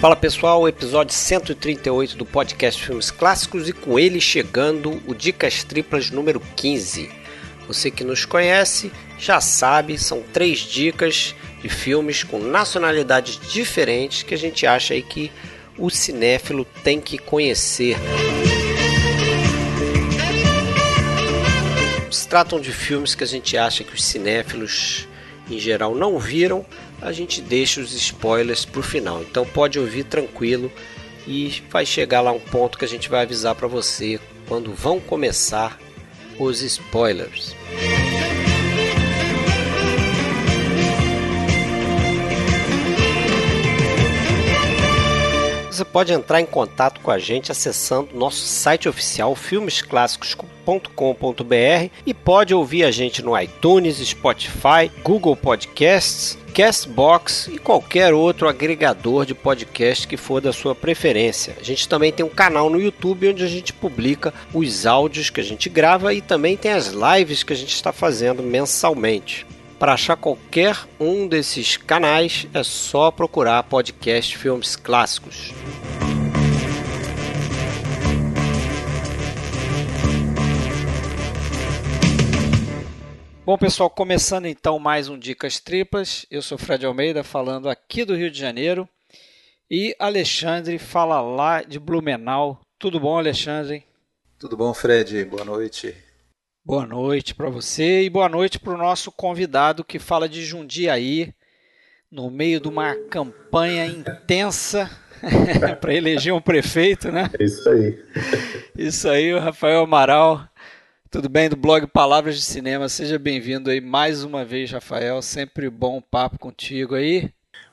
Fala pessoal, episódio 138 do podcast Filmes Clássicos e com ele chegando o Dicas Triplas número 15. Você que nos conhece já sabe, são três dicas de filmes com nacionalidades diferentes que a gente acha aí que o cinéfilo tem que conhecer. Se tratam de filmes que a gente acha que os cinéfilos em geral não viram, a gente deixa os spoilers para o final. Então pode ouvir tranquilo e vai chegar lá um ponto que a gente vai avisar para você quando vão começar os spoilers. Você pode entrar em contato com a gente acessando nosso site oficial filmesclassicos.com.br e pode ouvir a gente no iTunes, Spotify, Google Podcasts, Castbox e qualquer outro agregador de podcast que for da sua preferência. A gente também tem um canal no YouTube onde a gente publica os áudios que a gente grava e também tem as lives que a gente está fazendo mensalmente. Para achar qualquer um desses canais é só procurar podcast Filmes Clássicos. Bom, pessoal, começando então mais um Dicas Triplas. Eu sou Fred Almeida, falando aqui do Rio de Janeiro. E Alexandre fala lá de Blumenau. Tudo bom, Alexandre? Tudo bom, Fred? Boa noite. Boa noite para você e boa noite para o nosso convidado que fala de Jundiaí, no meio de uma campanha intensa para eleger um prefeito, né? É isso aí. Isso aí, o Rafael Amaral. Tudo bem do blog Palavras de Cinema? Seja bem-vindo aí mais uma vez, Rafael. Sempre bom papo contigo aí.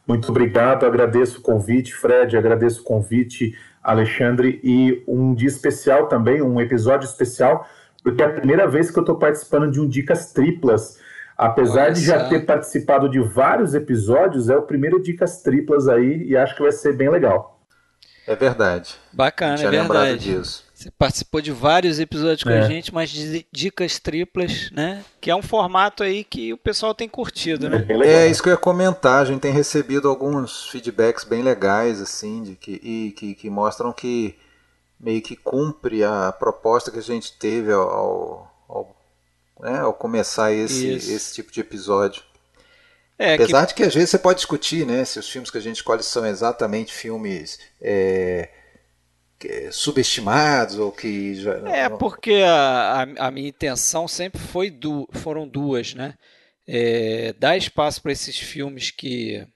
Muito obrigado, agradeço o convite, Fred, agradeço o convite, Alexandre, e um dia especial também, um episódio especial porque é a primeira vez que eu estou participando de um Dicas Triplas. Apesar de já ter participado de vários episódios, é o primeiro Dicas Triplas aí e acho que vai ser bem legal. É verdade. Bacana, é verdade. Disso. Você participou de vários episódios com é. a gente, mas de dicas triplas, né? Que é um formato aí que o pessoal tem curtido, né? É, é isso que eu ia comentar. A gente tem recebido alguns feedbacks bem legais, assim, de que, e, que, que mostram que meio que cumpre a proposta que a gente teve ao, ao, né, ao começar esse, esse tipo de episódio. É, Apesar que... de que às vezes você pode discutir né, se os filmes que a gente escolhe são exatamente filmes é, que, subestimados ou que já. É, porque a, a, a minha intenção sempre foi du foram duas, né? É, dar espaço para esses filmes que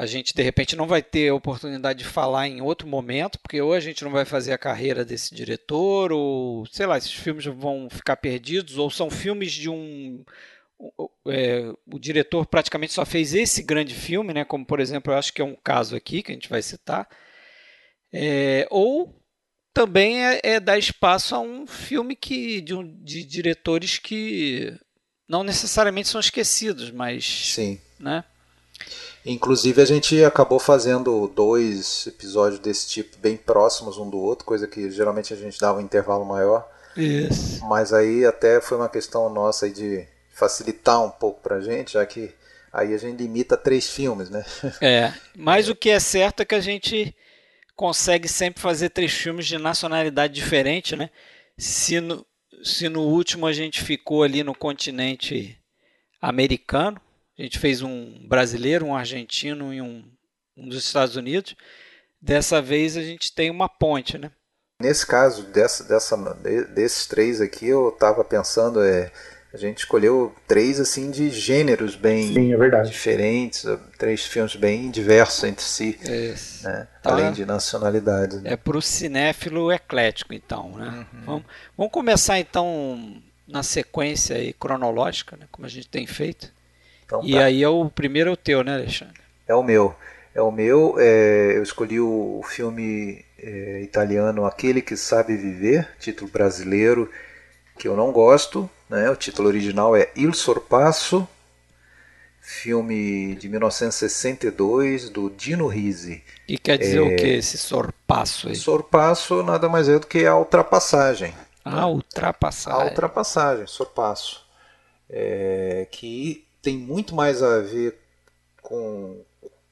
a gente de repente não vai ter a oportunidade de falar em outro momento, porque ou a gente não vai fazer a carreira desse diretor, ou sei lá, esses filmes vão ficar perdidos, ou são filmes de um. É, o diretor praticamente só fez esse grande filme, né? Como por exemplo, eu acho que é um caso aqui que a gente vai citar. É, ou também é, é, dar espaço a um filme que de, um, de diretores que não necessariamente são esquecidos, mas Sim. né? Inclusive a gente acabou fazendo dois episódios desse tipo bem próximos um do outro, coisa que geralmente a gente dava um intervalo maior. Isso. Mas aí até foi uma questão nossa aí de facilitar um pouco pra gente, já que aí a gente limita três filmes, né? É, mas o que é certo é que a gente consegue sempre fazer três filmes de nacionalidade diferente, né? Se no, se no último a gente ficou ali no continente americano, a gente fez um brasileiro, um argentino e um, um dos Estados Unidos. Dessa vez a gente tem uma ponte, né? Nesse caso, dessa, dessa, desses três aqui, eu estava pensando, é, a gente escolheu três assim de gêneros bem Sim, é diferentes, três filmes bem diversos entre si, né? tá. além de nacionalidades. Né? É para o cinéfilo eclético, então. Né? Uhum. Vamos, vamos começar então na sequência cronológica, né? como a gente tem feito. Então, e tá. aí é o primeiro é o teu, né, Alexandre? É o meu. É o meu. É, eu escolhi o, filme é, italiano Aquele que Sabe Viver, título brasileiro que eu não gosto. Né? O título original é Il Sorpasso, filme de 1962 do Dino Risi. E quer dizer é, o que esse sorpasso aí? Sorpasso nada mais é do que a ultrapassagem. Ah, ultrapassagem. A ultrapassagem, sorpasso. É, que tem muito mais a ver com,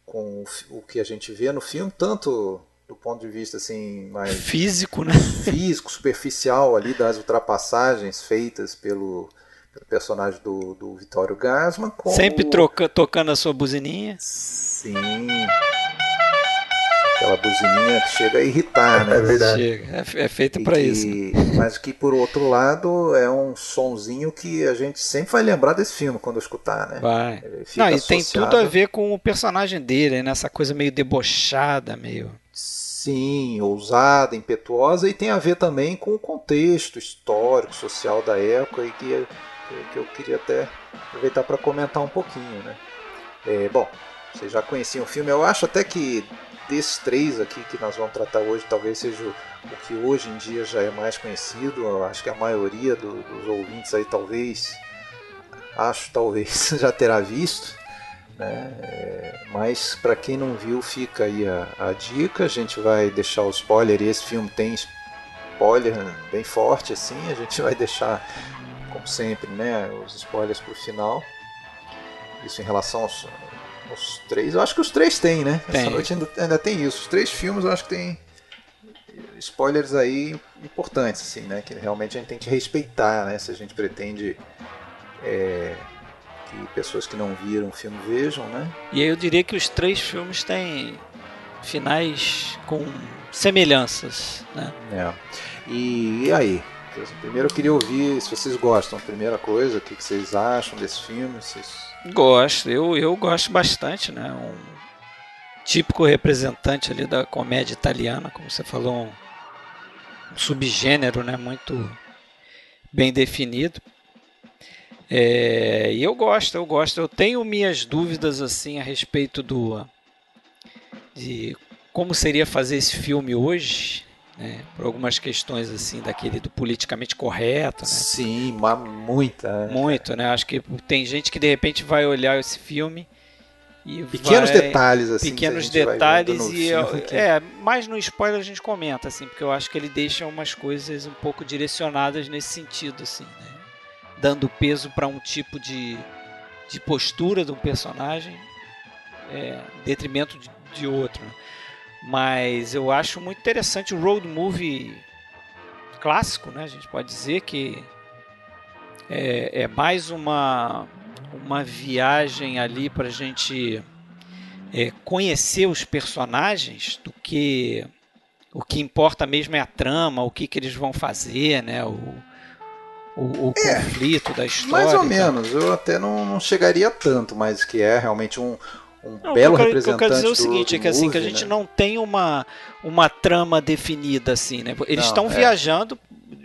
com o que a gente vê no filme, tanto do ponto de vista assim mais físico, né? Físico, superficial ali das ultrapassagens feitas pelo, pelo personagem do, do Vitório Gasman. Sempre troca, tocando a sua buzininha. Sim. Aquela buzininha que chega a irritar, né? É verdade. Chega. É, é feita para isso. Né? Mas que por outro lado é um sonzinho que a gente sempre vai lembrar desse filme quando escutar, né? Vai. Não, e associado... tem tudo a ver com o personagem dele, né? Essa coisa meio debochada, meio. Sim, ousada, impetuosa e tem a ver também com o contexto histórico, social da época e que, que eu queria até aproveitar para comentar um pouquinho, né? É, bom, vocês já conheciam o filme, eu acho até que desses três aqui que nós vamos tratar hoje, talvez seja o, que hoje em dia já é mais conhecido. Eu acho que a maioria do, dos ouvintes aí talvez, acho talvez já terá visto. Né? É, mas para quem não viu, fica aí a, a, dica. A gente vai deixar o spoiler. E esse filme tem spoiler bem forte assim. A gente vai deixar, como sempre, né, os spoilers para o final. Isso em relação aos, os três, eu acho que os três têm, né? Tem. Essa noite ainda, ainda tem isso. Os três filmes eu acho que tem spoilers aí importantes, assim, né? Que realmente a gente tem que respeitar, né? Se a gente pretende é, que pessoas que não viram o filme vejam, né? E aí eu diria que os três filmes têm finais com semelhanças, né? É. E, e aí? Primeiro eu queria ouvir se vocês gostam. Primeira coisa, o que vocês acham desse filme? Vocês Gosto, eu, eu gosto bastante, né? Um típico representante ali da comédia italiana, como você falou, um, um subgênero, né? Muito bem definido. É, e eu gosto, eu gosto. Eu tenho minhas dúvidas assim a respeito do de como seria fazer esse filme hoje, né, por algumas questões assim daquele do politicamente correto, né? Sim, mas muita. Né? Muito, né? Acho que tem gente que de repente vai olhar esse filme e pequenos vai, detalhes assim, pequenos detalhes e é, mais no spoiler a gente comenta assim, porque eu acho que ele deixa umas coisas um pouco direcionadas nesse sentido assim, né? Dando peso para um tipo de, de postura de um personagem é, em detrimento de, de outro. Né? Mas eu acho muito interessante o road movie clássico, né? A gente pode dizer que é, é mais uma, uma viagem ali para a gente é, conhecer os personagens do que o que importa mesmo é a trama, o que, que eles vão fazer, né? O, o, o é, conflito da história. Mais ou menos, eu até não, não chegaria tanto, mas que é realmente um, um não, belo representante. O que eu quero dizer é o seguinte, é que, assim, que a gente né? não tem uma, uma trama definida assim, né? Eles estão é. viajando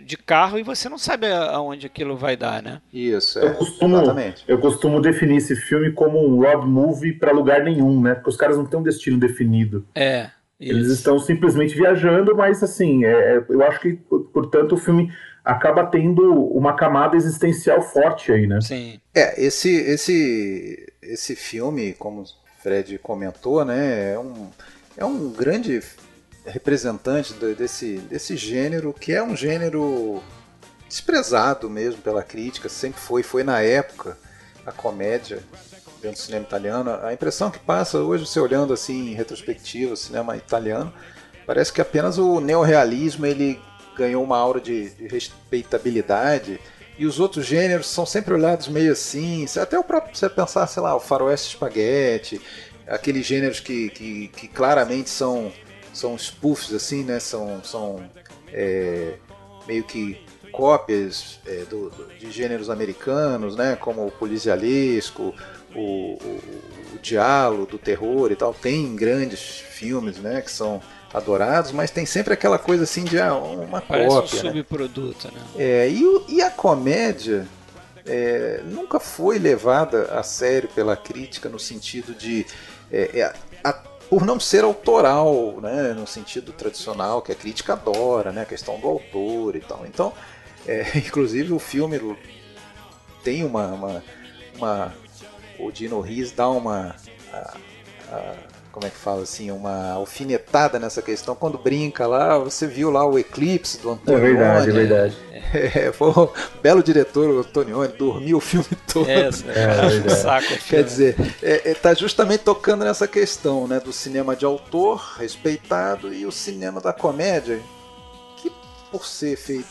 de carro e você não sabe aonde aquilo vai dar, né? Isso, é. Eu costumo, Exatamente. eu costumo definir esse filme como um road movie para lugar nenhum, né? Porque os caras não têm um destino definido. É. Isso. Eles estão simplesmente viajando, mas assim, é, é, eu acho que, portanto, o filme acaba tendo uma camada existencial forte aí, né? Sim. É, esse, esse, esse filme, como Fred comentou, né, é um, é um grande representante desse, desse gênero, que é um gênero desprezado mesmo pela crítica, sempre foi, foi na época a comédia dentro do cinema italiano. A impressão que passa hoje, você olhando assim em retrospectiva o cinema italiano, parece que apenas o neorrealismo ele ganhou uma aura de, de respeitabilidade e os outros gêneros são sempre olhados meio assim. Até o próprio, você pensar, sei lá, o faroeste espaguete, aqueles gêneros que, que, que claramente são, são spoofs, assim, né? São, são é, meio que cópias é, do, de gêneros americanos, né? Como o policialesco, o, o, o diálogo do terror e tal. Tem grandes filmes, né? Que são adorados, mas tem sempre aquela coisa assim de ah, uma Parece cópia. um né? subproduto, né? É, e, e a comédia é, nunca foi levada a sério pela crítica no sentido de. É, é, a, por não ser autoral, né, no sentido tradicional que a crítica adora, né, a questão do autor e tal. Então, é, inclusive o filme tem uma, uma, uma o Dino Riz dá uma a, a, como é que fala assim, uma alfinetada nessa questão. Quando brinca lá, você viu lá o eclipse do Antonioni. É verdade, é verdade. É, foi um belo diretor, o Antonioni, dormiu o filme todo. É, é, é saco, Quer dizer, é, é, tá justamente tocando nessa questão, né, do cinema de autor respeitado e o cinema da comédia, que por ser feito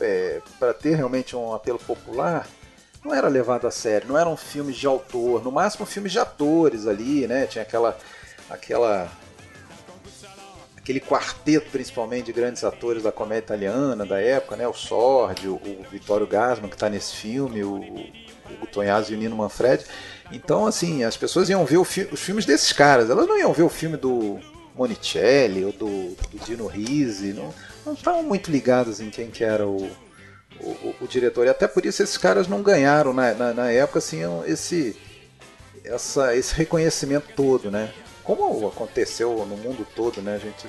é, para ter realmente um apelo popular, não era levado a sério, não eram filmes de autor, no máximo filmes de atores ali, né? Tinha aquela aquela aquele quarteto principalmente de grandes atores da comédia italiana da época, né? O Sordi, o, o Vittorio Gassman que está nesse filme, o, o Tonhazzi e o Nino Manfred. Então, assim, as pessoas iam ver fi os filmes desses caras, elas não iam ver o filme do Monicelli ou do, do Dino Risi, não, não estavam muito ligadas em quem que era o, o, o, diretor. E até por isso esses caras não ganharam na, na, na época assim, esse, essa, esse reconhecimento todo, né? Como aconteceu no mundo todo, né? A gente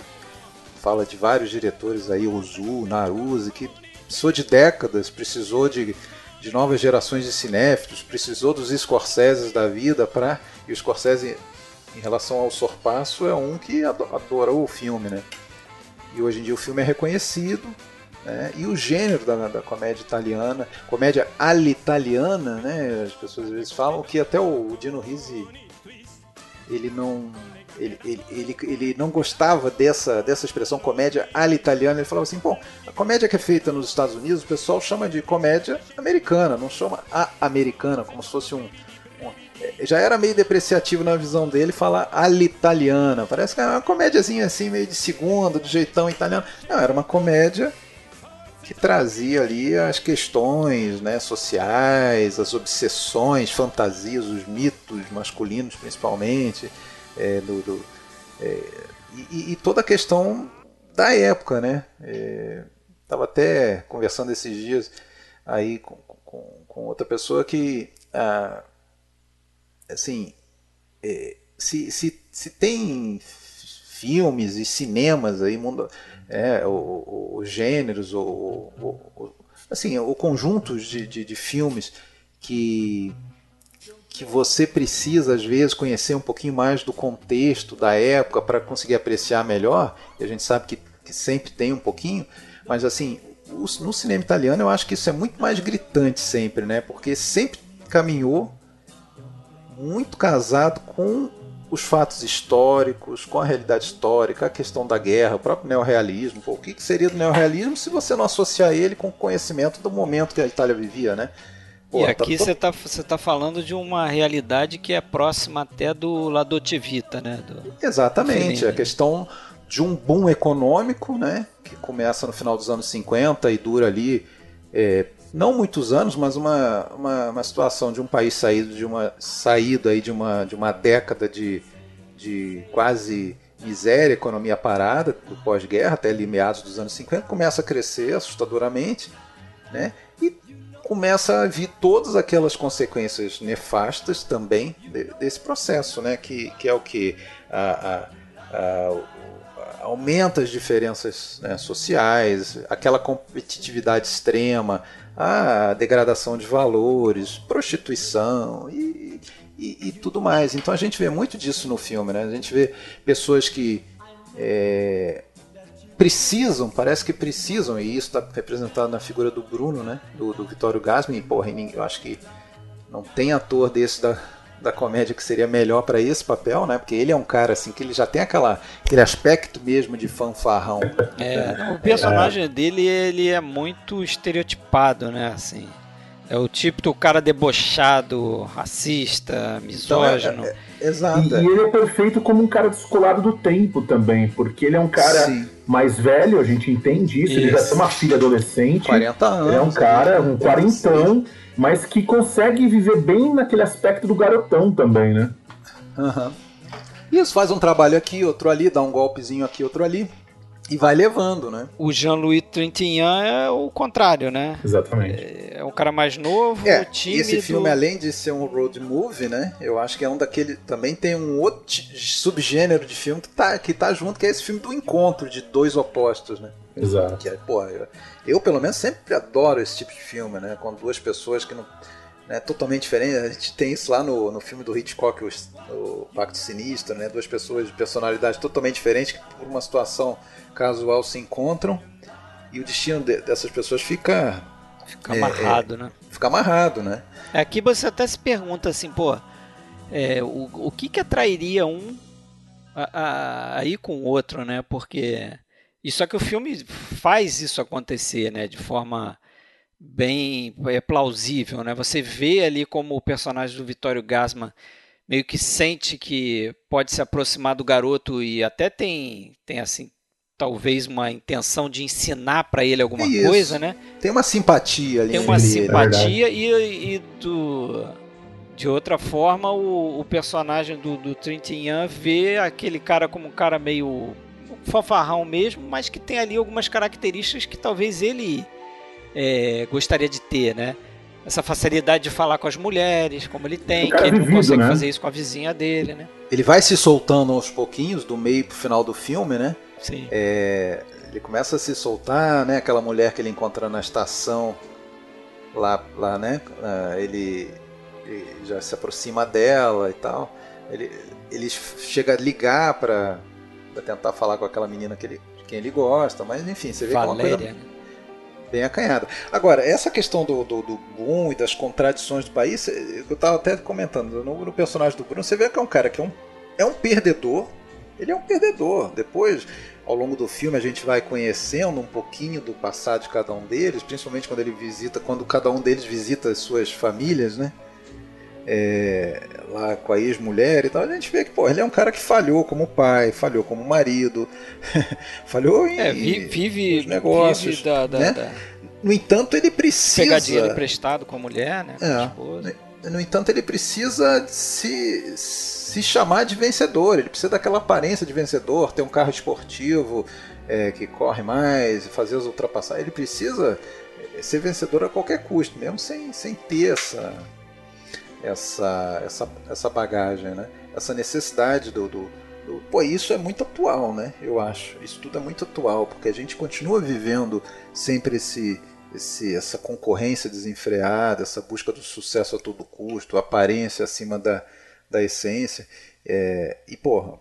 fala de vários diretores aí, Ozu, Naruse, que precisou de décadas, precisou de, de novas gerações de cinéfilos, precisou dos Scorsese da vida para e o Scorsese em relação ao Sorpasso é um que adorou o filme, né? E hoje em dia o filme é reconhecido, né? E o gênero da, da comédia italiana, comédia all'italiana, né? As pessoas às vezes falam que até o Dino Risi ele não ele, ele, ele, ele, não gostava dessa, dessa expressão comédia italiana. Ele falava assim: bom, a comédia que é feita nos Estados Unidos, o pessoal chama de comédia americana, não chama a americana, como se fosse um. um é, já era meio depreciativo na visão dele falar italiana. Parece que é uma comédiazinha assim, meio de segunda, do jeitão italiano. Não, era uma comédia que trazia ali as questões né, sociais, as obsessões, fantasias, os mitos masculinos principalmente, é, do, do é, e, e, toda a questão da época, né? Estava é, até conversando esses dias aí com, com, com outra pessoa que, ah, assim, é, se, se, se tem filmes e cinemas aí, mundo, é, os gêneros, o, o, assim, o conjunto de, de, de, filmes que, que você precisa, às vezes, conhecer um pouquinho mais do contexto da época para conseguir apreciar melhor, e a gente sabe que, que sempre tem um pouquinho, mas assim, no cinema italiano eu acho que isso é muito mais gritante sempre, né? Porque sempre caminhou muito casado com os fatos históricos, com a realidade histórica, a questão da guerra, o próprio neorrealismo. Pô, o que seria do neorrealismo se você não associar ele com o conhecimento do momento que a Itália vivia, né? Pô, e tá aqui você está você tá falando de uma realidade que é próxima até do La Dolce Vita, né? Do... Exatamente, a questão de um boom econômico, né? Que começa no final dos anos 50 e dura ali é, não muitos anos, mas uma, uma, uma, situação de um país saído de uma saído aí de uma, de uma década de, de quase miséria, economia parada do pós-guerra até ali meados dos anos 50, começa a crescer assustadoramente, né? E começa a vir todas aquelas consequências nefastas também desse processo, né? Que, que é o que a, a, a, aumenta as diferenças né, sociais, aquela competitividade extrema, a degradação de valores, prostituição e, e, e, tudo mais. Então a gente vê muito disso no filme, né? A gente vê pessoas que é, precisam, parece que precisam, e isso está representado na figura do Bruno, né? Do, do Vitório Gasmin. Porra, eu acho que não tem ator desse da, da comédia que seria melhor para esse papel, né? Porque ele é um cara assim que ele já tem aquela, aquele aspecto mesmo de fanfarrão. É, o personagem é. dele ele é muito estereotipado, né? Assim, é o tipo do cara debochado, racista, misógino. Então, é, é, exato. E, e, ele é perfeito como um cara descolado do tempo também, porque ele é um cara Sim. mais velho, a gente entende isso, isso. ele já tem uma filha adolescente. 40 anos. Ele é um cara, um quarentão mas que consegue viver bem naquele aspecto do garotão também, né? Uhum. Isso, faz um trabalho aqui, outro ali, dá um golpezinho aqui, outro ali. E vai levando, né? O Jean-Louis Trintignant é o contrário, né? Exatamente. É, é um cara mais novo, é, tímido. Esse filme, além de ser um road movie, né? Eu acho que é um daquele. Também tem um outro subgênero de filme que tá, que tá junto, que é esse filme do encontro de dois opostos, né? Exato. Que é, pô, eu, eu, pelo menos, sempre adoro esse tipo de filme, né? Com duas pessoas que não. Né, totalmente diferente. A gente tem isso lá no, no filme do Hitchcock, o, o Pacto Sinistro, né, duas pessoas de personalidade totalmente diferentes que por uma situação casual se encontram e o destino de, dessas pessoas fica fica amarrado, é, né? Fica amarrado, né? Aqui você até se pergunta assim, pô, é, o, o que que atrairia um a, a, ir com o outro, né? Porque e só que o filme faz isso acontecer, né? De forma bem é, plausível, né? Você vê ali como o personagem do Vitório Gasman meio que sente que pode se aproximar do garoto e até tem tem assim talvez uma intenção de ensinar para ele alguma Isso. coisa, né? Tem uma simpatia ali. Tem uma simpatia é e, e do de outra forma, o, o personagem do, do Trintignant vê aquele cara como um cara meio fanfarrão mesmo, mas que tem ali algumas características que talvez ele é, gostaria de ter, né? Essa facilidade de falar com as mulheres, como ele tem, que ele não consegue né? fazer isso com a vizinha dele, né? Ele vai se soltando aos pouquinhos, do meio pro final do filme, né? Sim. É, ele começa a se soltar, né? Aquela mulher que ele encontra na estação, lá, lá né? Ah, ele já se aproxima dela e tal. Ele, ele chega a ligar para tentar falar com aquela menina que ele, de quem ele gosta, mas enfim, você vê Valéria, que é uma coisa né? Bem acanhada. Agora, essa questão do, do, do boom e das contradições do país, eu estava até comentando, no, no, personagem do Bruno, você vê que é um cara que é um, é um perdedor, ele é um perdedor. Depois, ao longo do filme, a gente vai conhecendo um pouquinho do passado de cada um deles, principalmente quando ele visita, quando cada um deles visita as suas famílias, né? É, lá com a ex-mulher e tal, a gente vê que pô, ele é um cara que falhou como pai, falhou como marido, falhou em, é, vive, negócios. Vive da, da, né? da... No entanto, ele precisa. Pegar dinheiro emprestado com a mulher, né? Com é, a esposa. No entanto, ele precisa se, se chamar de vencedor, ele precisa daquela aparência de vencedor, ter um carro esportivo é, que corre mais, fazer as ultrapassagens. Ele precisa ser vencedor a qualquer custo, mesmo sem, sem ter essa essa, essa, essa bagagem, né? essa necessidade do, do, do, Pô, isso é muito atual, né? Eu acho. Isso tudo é muito atual, porque a gente continua vivendo sempre esse, esse, essa concorrência desenfreada, essa busca do sucesso a todo custo, aparência acima da, da essência. É, e, porra,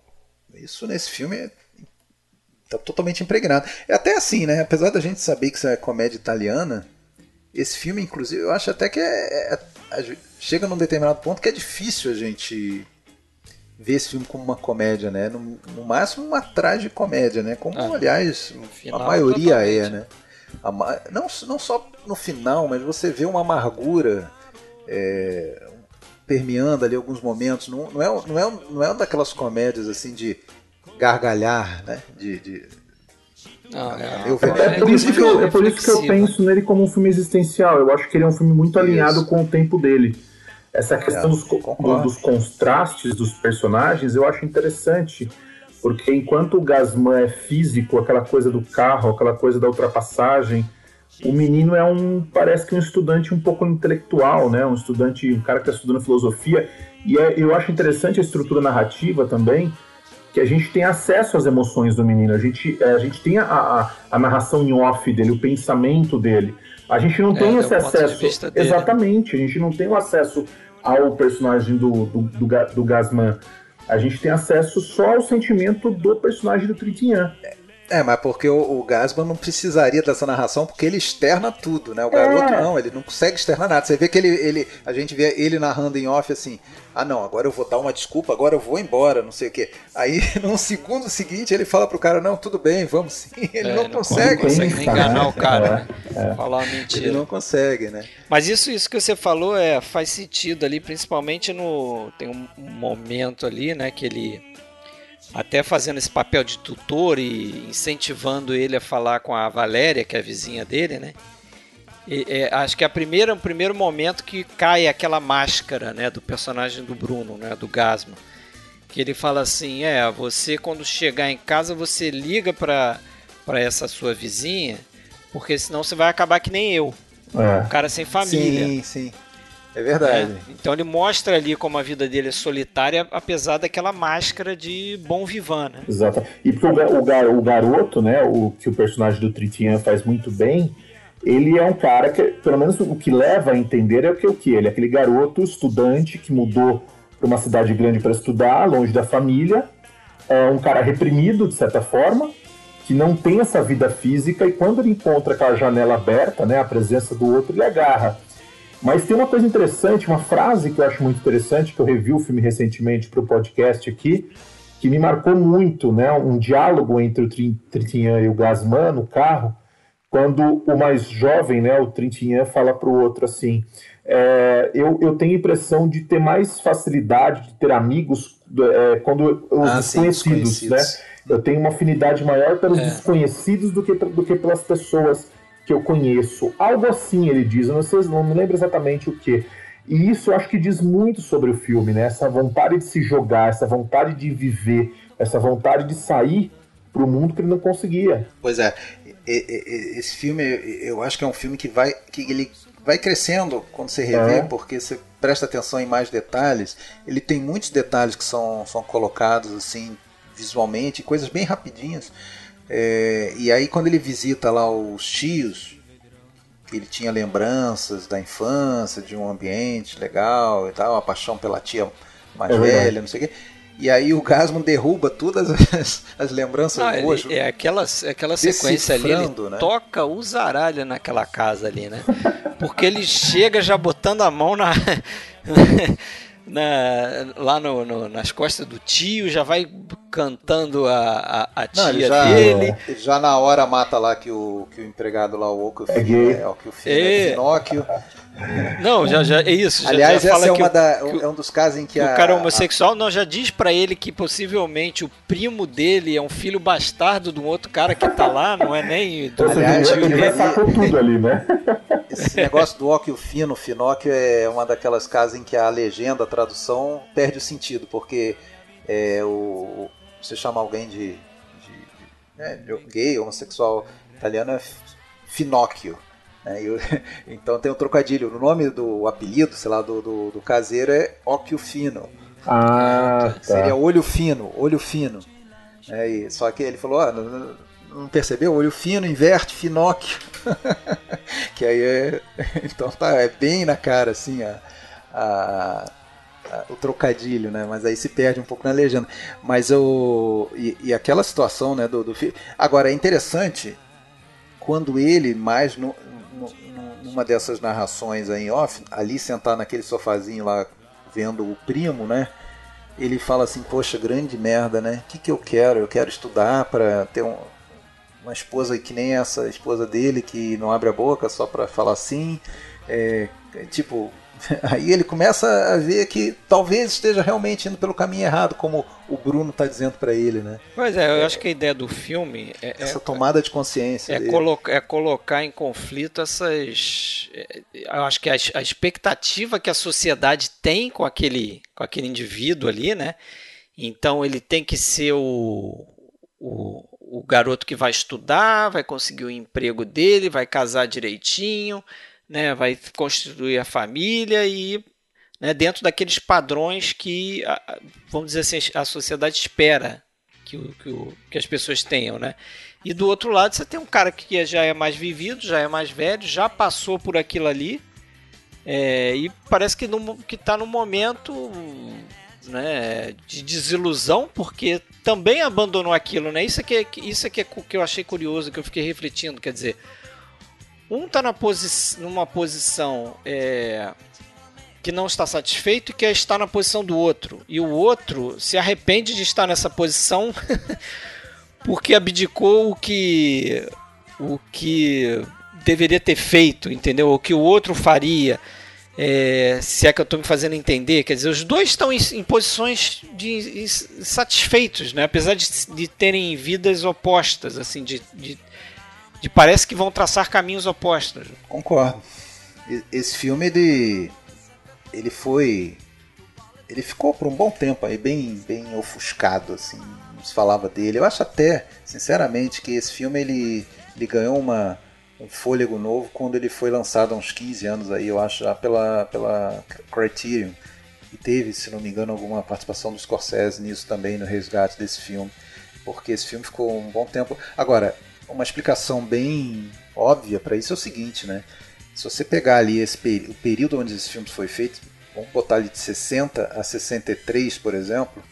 isso nesse filme é, tá totalmente impregnado. É até assim, né? Apesar da gente saber que isso é comédia italiana, esse filme, inclusive, eu acho até que é, é chega num determinado ponto que é difícil a gente ver esse filme como uma comédia, né? No, no máximo uma tragicomédia, né? Como, ah, aliás, a maioria é, totalmente. é, né? A, não, não só no final, mas você vê uma amargura é, permeando ali alguns momentos. Não, não, é, não, é, não é uma daquelas comédias assim de gargalhar, né? De, de não, é, eu, é, é, por isso que eu, é por isso que eu penso nele como um filme existencial. Eu acho que ele é um filme muito alinhado com o tempo dele. Essa questão dos, dos, contrastes dos personagens eu acho interessante, porque enquanto o Gasman é físico, aquela coisa do carro, aquela coisa da ultrapassagem, o menino é um, parece que um estudante um pouco intelectual, né? Um estudante, um cara que está estudando filosofia. E é, eu acho interessante a estrutura narrativa também, que a gente tem acesso às emoções do menino, a gente, é, a gente tem a, a, a narração em off dele, o pensamento dele. A gente não é, tem esse acesso. Exatamente, a gente não tem o acesso ao personagem do, do, do, do Gasman. A gente tem acesso só ao sentimento do personagem do Trintignant. É, mas porque o, o Gasman não precisaria dessa narração porque ele externa tudo, né? O garoto é. não, ele não consegue externar nada. Você vê que ele, ele, a gente vê ele narrando em off assim: ah, não, agora eu vou dar uma desculpa, agora eu vou embora, não sei o quê. Aí no segundo seguinte ele fala pro cara: não, tudo bem, vamos sim. Ele é, não, não, consegue. Não consegue enganar o cara, é, né? Falar uma mentira. Ele não consegue, né? Mas isso, isso que você falou é, faz sentido ali, principalmente no. Tem um momento ali, né, que ele até fazendo esse papel de tutor e incentivando ele a falar com a Valéria, que é a vizinha dele, né? E, é, acho que é a primeira, o primeiro momento que cai aquela máscara, né, do personagem do Bruno, né, do Gasma, que ele fala assim, é, você quando chegar em casa você liga para para essa sua vizinha, porque senão você vai acabar que nem eu, é. um cara sem família. Sim, sim. É verdade. É. Então ele mostra ali como a vida dele é solitária, apesar daquela máscara de bom vivan, né? Exato. E porque o, o, o garoto, né, o que o personagem do Tritian faz muito bem, ele é um cara que, pelo menos o que leva a entender é o que o que ele é aquele garoto estudante que mudou para uma cidade grande para estudar, longe da família, é um cara reprimido de certa forma, que não tem essa vida física e quando ele encontra aquela janela aberta, né, a presença do outro, ele agarra. Mas tem uma coisa interessante, uma frase que eu acho muito interessante, que eu revi o filme recentemente para o podcast aqui, que me marcou muito, né? Um diálogo entre o Trintignant e o Gasman no carro, quando o mais jovem, né, o Trintignant, fala para o outro assim: é, eu, eu tenho a impressão de ter mais facilidade de ter amigos é, quando os ah, desconhecidos, sim, né? Eu tenho uma afinidade maior pelos é. desconhecidos do que, do que pelas pessoas que eu conheço. Algo assim ele diz, eu não, sei, não me lembro exatamente o que. E isso eu acho que diz muito sobre o filme, né? Essa vontade de se jogar, essa vontade de viver, essa vontade de sair para o mundo que ele não conseguia. Pois é, esse filme eu acho que é um filme que vai que ele vai crescendo quando você revê, é. porque você presta atenção em mais detalhes. Ele tem muitos detalhes que são, são colocados assim visualmente, coisas bem rapidinhas. É, e aí quando ele visita lá os tios, ele tinha lembranças da infância, de um ambiente legal e tal, a paixão pela tia mais é velha, não sei o quê. E aí o Gasman derruba todas as, as lembranças ah, boas. É aquela, aquela sequência ali, ele né? toca o zaralho naquela casa ali, né? Porque ele chega já botando a mão na... na, lá no, no, nas costas do tio, já vai cantando a, a, a tia Não, já, dele. Já na hora mata lá que o, que o empregado lá, o Oco, é, é, o que o filho é, é Pinóquio. Não, já, já é isso. Aliás, já essa é, uma o, da, é um dos casos em que a, o cara homossexual a... não já diz para ele que possivelmente o primo dele é um filho bastardo de um outro cara que tá lá, não é nem do Aliás, ele, ele sacou tudo ali, né? Esse negócio do óquio fino, finóquio é uma daquelas casas em que a legenda, a tradução perde o sentido, porque é, o, você chama alguém de, de, de, né, de gay, homossexual italiano é finóquio é, eu, então tem um trocadilho. O nome do apelido, sei lá, do, do, do caseiro é Occhio Fino. Ah, tá. Seria olho fino, olho fino. É, e, só que ele falou, não, não percebeu? Olho fino, inverte, finóquio. que aí é. Então tá, é bem na cara assim a, a, a, o trocadilho, né? Mas aí se perde um pouco na legenda. Mas eu. E, e aquela situação, né, do, do filme. Agora é interessante quando ele mais no, numa dessas narrações aí off, ali sentado naquele sofazinho lá vendo o primo, né? Ele fala assim: Poxa, grande merda, né? O que, que eu quero? Eu quero estudar para ter um, uma esposa que nem essa esposa dele que não abre a boca só para falar assim. É, tipo, Aí ele começa a ver que talvez esteja realmente indo pelo caminho errado, como o Bruno está dizendo para ele, né? Pois é, eu é, acho que a ideia do filme é, é essa é, tomada de consciência. É, colo é, colocar em conflito essas. É, eu acho que a, a, expectativa que a sociedade tem com aquele, com aquele indivíduo ali, né? Então ele tem que ser o, o, o garoto que vai estudar, vai conseguir o emprego dele, vai casar direitinho né, vai constituir a família e né, dentro daqueles padrões que, vamos dizer assim, a sociedade espera que, o, que, o, que as pessoas tenham, né? E do outro lado você tem um cara que já é mais vivido, já é mais velho, já passou por aquilo ali é, e parece que no, que está no momento né, de desilusão porque também abandonou aquilo, né? Isso é que, isso é que, é que eu achei curioso, que eu fiquei refletindo, quer dizer, um está posi numa posição é, que não está satisfeito e quer estar na posição do outro. E o outro se arrepende de estar nessa posição porque abdicou o que o que deveria ter feito, entendeu? O que o outro faria. É, se é que eu estou me fazendo entender, quer dizer, os dois estão em, em posições de insatisfeitos, né? apesar de, de terem vidas opostas, assim, de, de de parece que vão traçar caminhos opostos. Concordo. Esse filme ele ele foi ele ficou por um bom tempo aí bem bem ofuscado assim, não se falava dele. Eu acho até, sinceramente, que esse filme ele ele ganhou uma um fôlego novo quando ele foi lançado há uns 15 anos aí, eu acho, já pela pela Criterion. E teve, se não me engano, alguma participação do Scorsese nisso também no resgate desse filme, porque esse filme ficou um bom tempo. Agora, uma explicação bem óbvia para isso é o seguinte, né? Se você pegar ali esse o período onde esse filme foi feito, vamos botar ali de 60 a 63, por exemplo,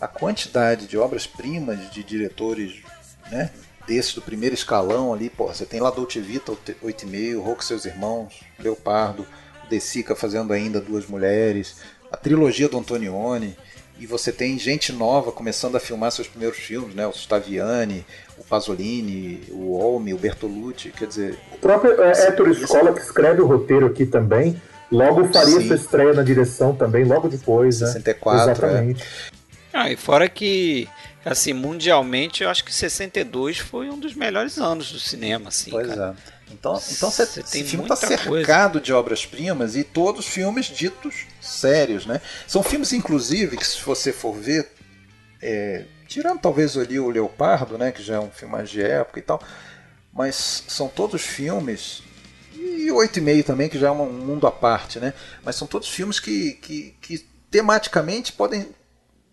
a quantidade de obras-primas de diretores, né? Desses do primeiro escalão ali, pô, você tem lá Dolce Vita, 8,5, Hulk seus irmãos, Leopardo, De Sica fazendo ainda Duas Mulheres, a trilogia do Antonioni, e você tem gente nova começando a filmar seus primeiros filmes, né? O Staviani, o Pasolini, o Olmi, o Bertolucci, quer dizer... O próprio é, Héctor Escola, que escreve o roteiro aqui também, logo faria Sim. sua estreia na direção também, logo depois, 64, né? Exatamente. É. Ah, e fora que, assim, mundialmente, eu acho que 62 foi um dos melhores anos do cinema, assim, Pois cara. é. Então, então tem esse filme está cercado coisa. de obras-primas e todos filmes ditos sérios, né? São filmes, inclusive, que se você for ver, é, tirando talvez ali o Leopardo, né, que já é um filme mais de época e tal, mas são todos filmes e oito e meio também, que já é um mundo à parte, né? Mas são todos filmes que, que, que tematicamente podem estar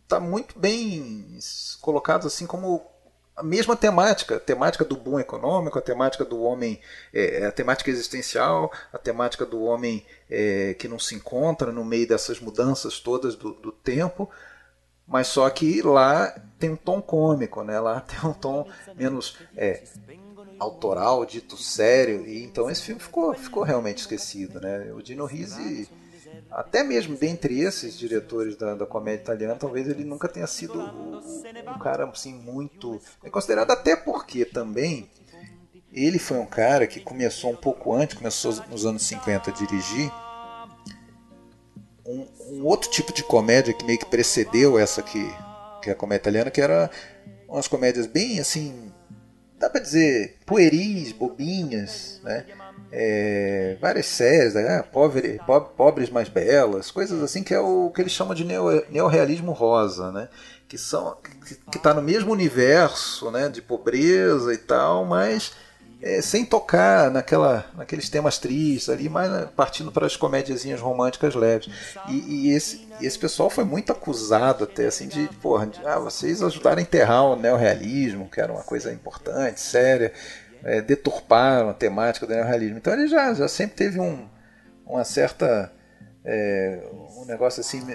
tá muito bem colocados assim como a mesma temática, a temática do boom econômico, a temática do homem, é, é, a temática existencial, a temática do homem é, que não se encontra no meio dessas mudanças todas do, do, tempo, mas só que lá tem um tom cômico, né? lá tem um tom menos é, autoral, dito sério, e então esse filme ficou, ficou realmente esquecido. Né? O Dino Risi até mesmo dentre esses diretores da, da comédia italiana, talvez ele nunca tenha sido um cara assim muito é considerado até porque também ele foi um cara que começou um pouco antes, começou nos anos 50 a dirigir um, um outro tipo de comédia que meio que precedeu essa que, que é a comédia italiana, que era umas comédias bem assim, dá para dizer, pueris, bobinhas, né? É, várias séries, né? Pobre, pobres mais belas, coisas assim que é o que eles chamam de neo, neorrealismo rosa, né? que são que está no mesmo universo, né? de pobreza e tal, mas é, sem tocar naquela, naqueles temas tristes ali, mas né, partindo para as comédiazinhas românticas leves. E, e esse, esse pessoal foi muito acusado até assim de, porra, de, ah, vocês ajudaram a enterrar o neorrealismo, que era uma coisa importante, séria é, deturparam a temática do neorrealismo. Então ele já, já sempre teve um, uma certa. É, um negócio assim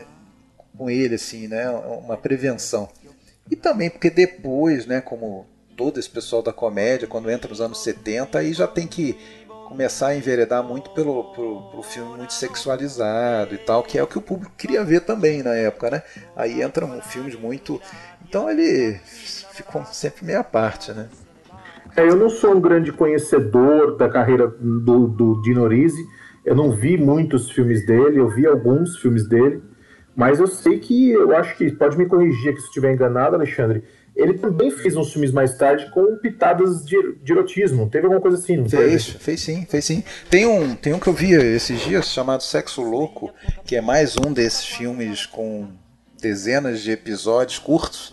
com ele, assim, né? Uma prevenção. E também porque depois, né, como todo esse pessoal da comédia, quando entra nos anos 70, aí já tem que começar a enveredar muito pelo, pelo, pelo, filme muito sexualizado e tal, que é o que o público queria ver também na época, né? Aí entram filmes muito. Então ele ficou sempre meia parte, né? É, eu não sou um grande conhecedor da carreira do, do Dino Risi. Eu não vi muitos filmes dele, eu vi alguns filmes dele, mas eu sei que eu acho que pode me corrigir aqui se estiver enganado, Alexandre. Ele também fez uns filmes mais tarde com pitadas de, de erotismo. Teve alguma coisa assim, não fez? Fez, fez sim, fez sim. Tem um, tem um que eu vi esses dias chamado Sexo Louco, que é mais um desses filmes com dezenas de episódios curtos.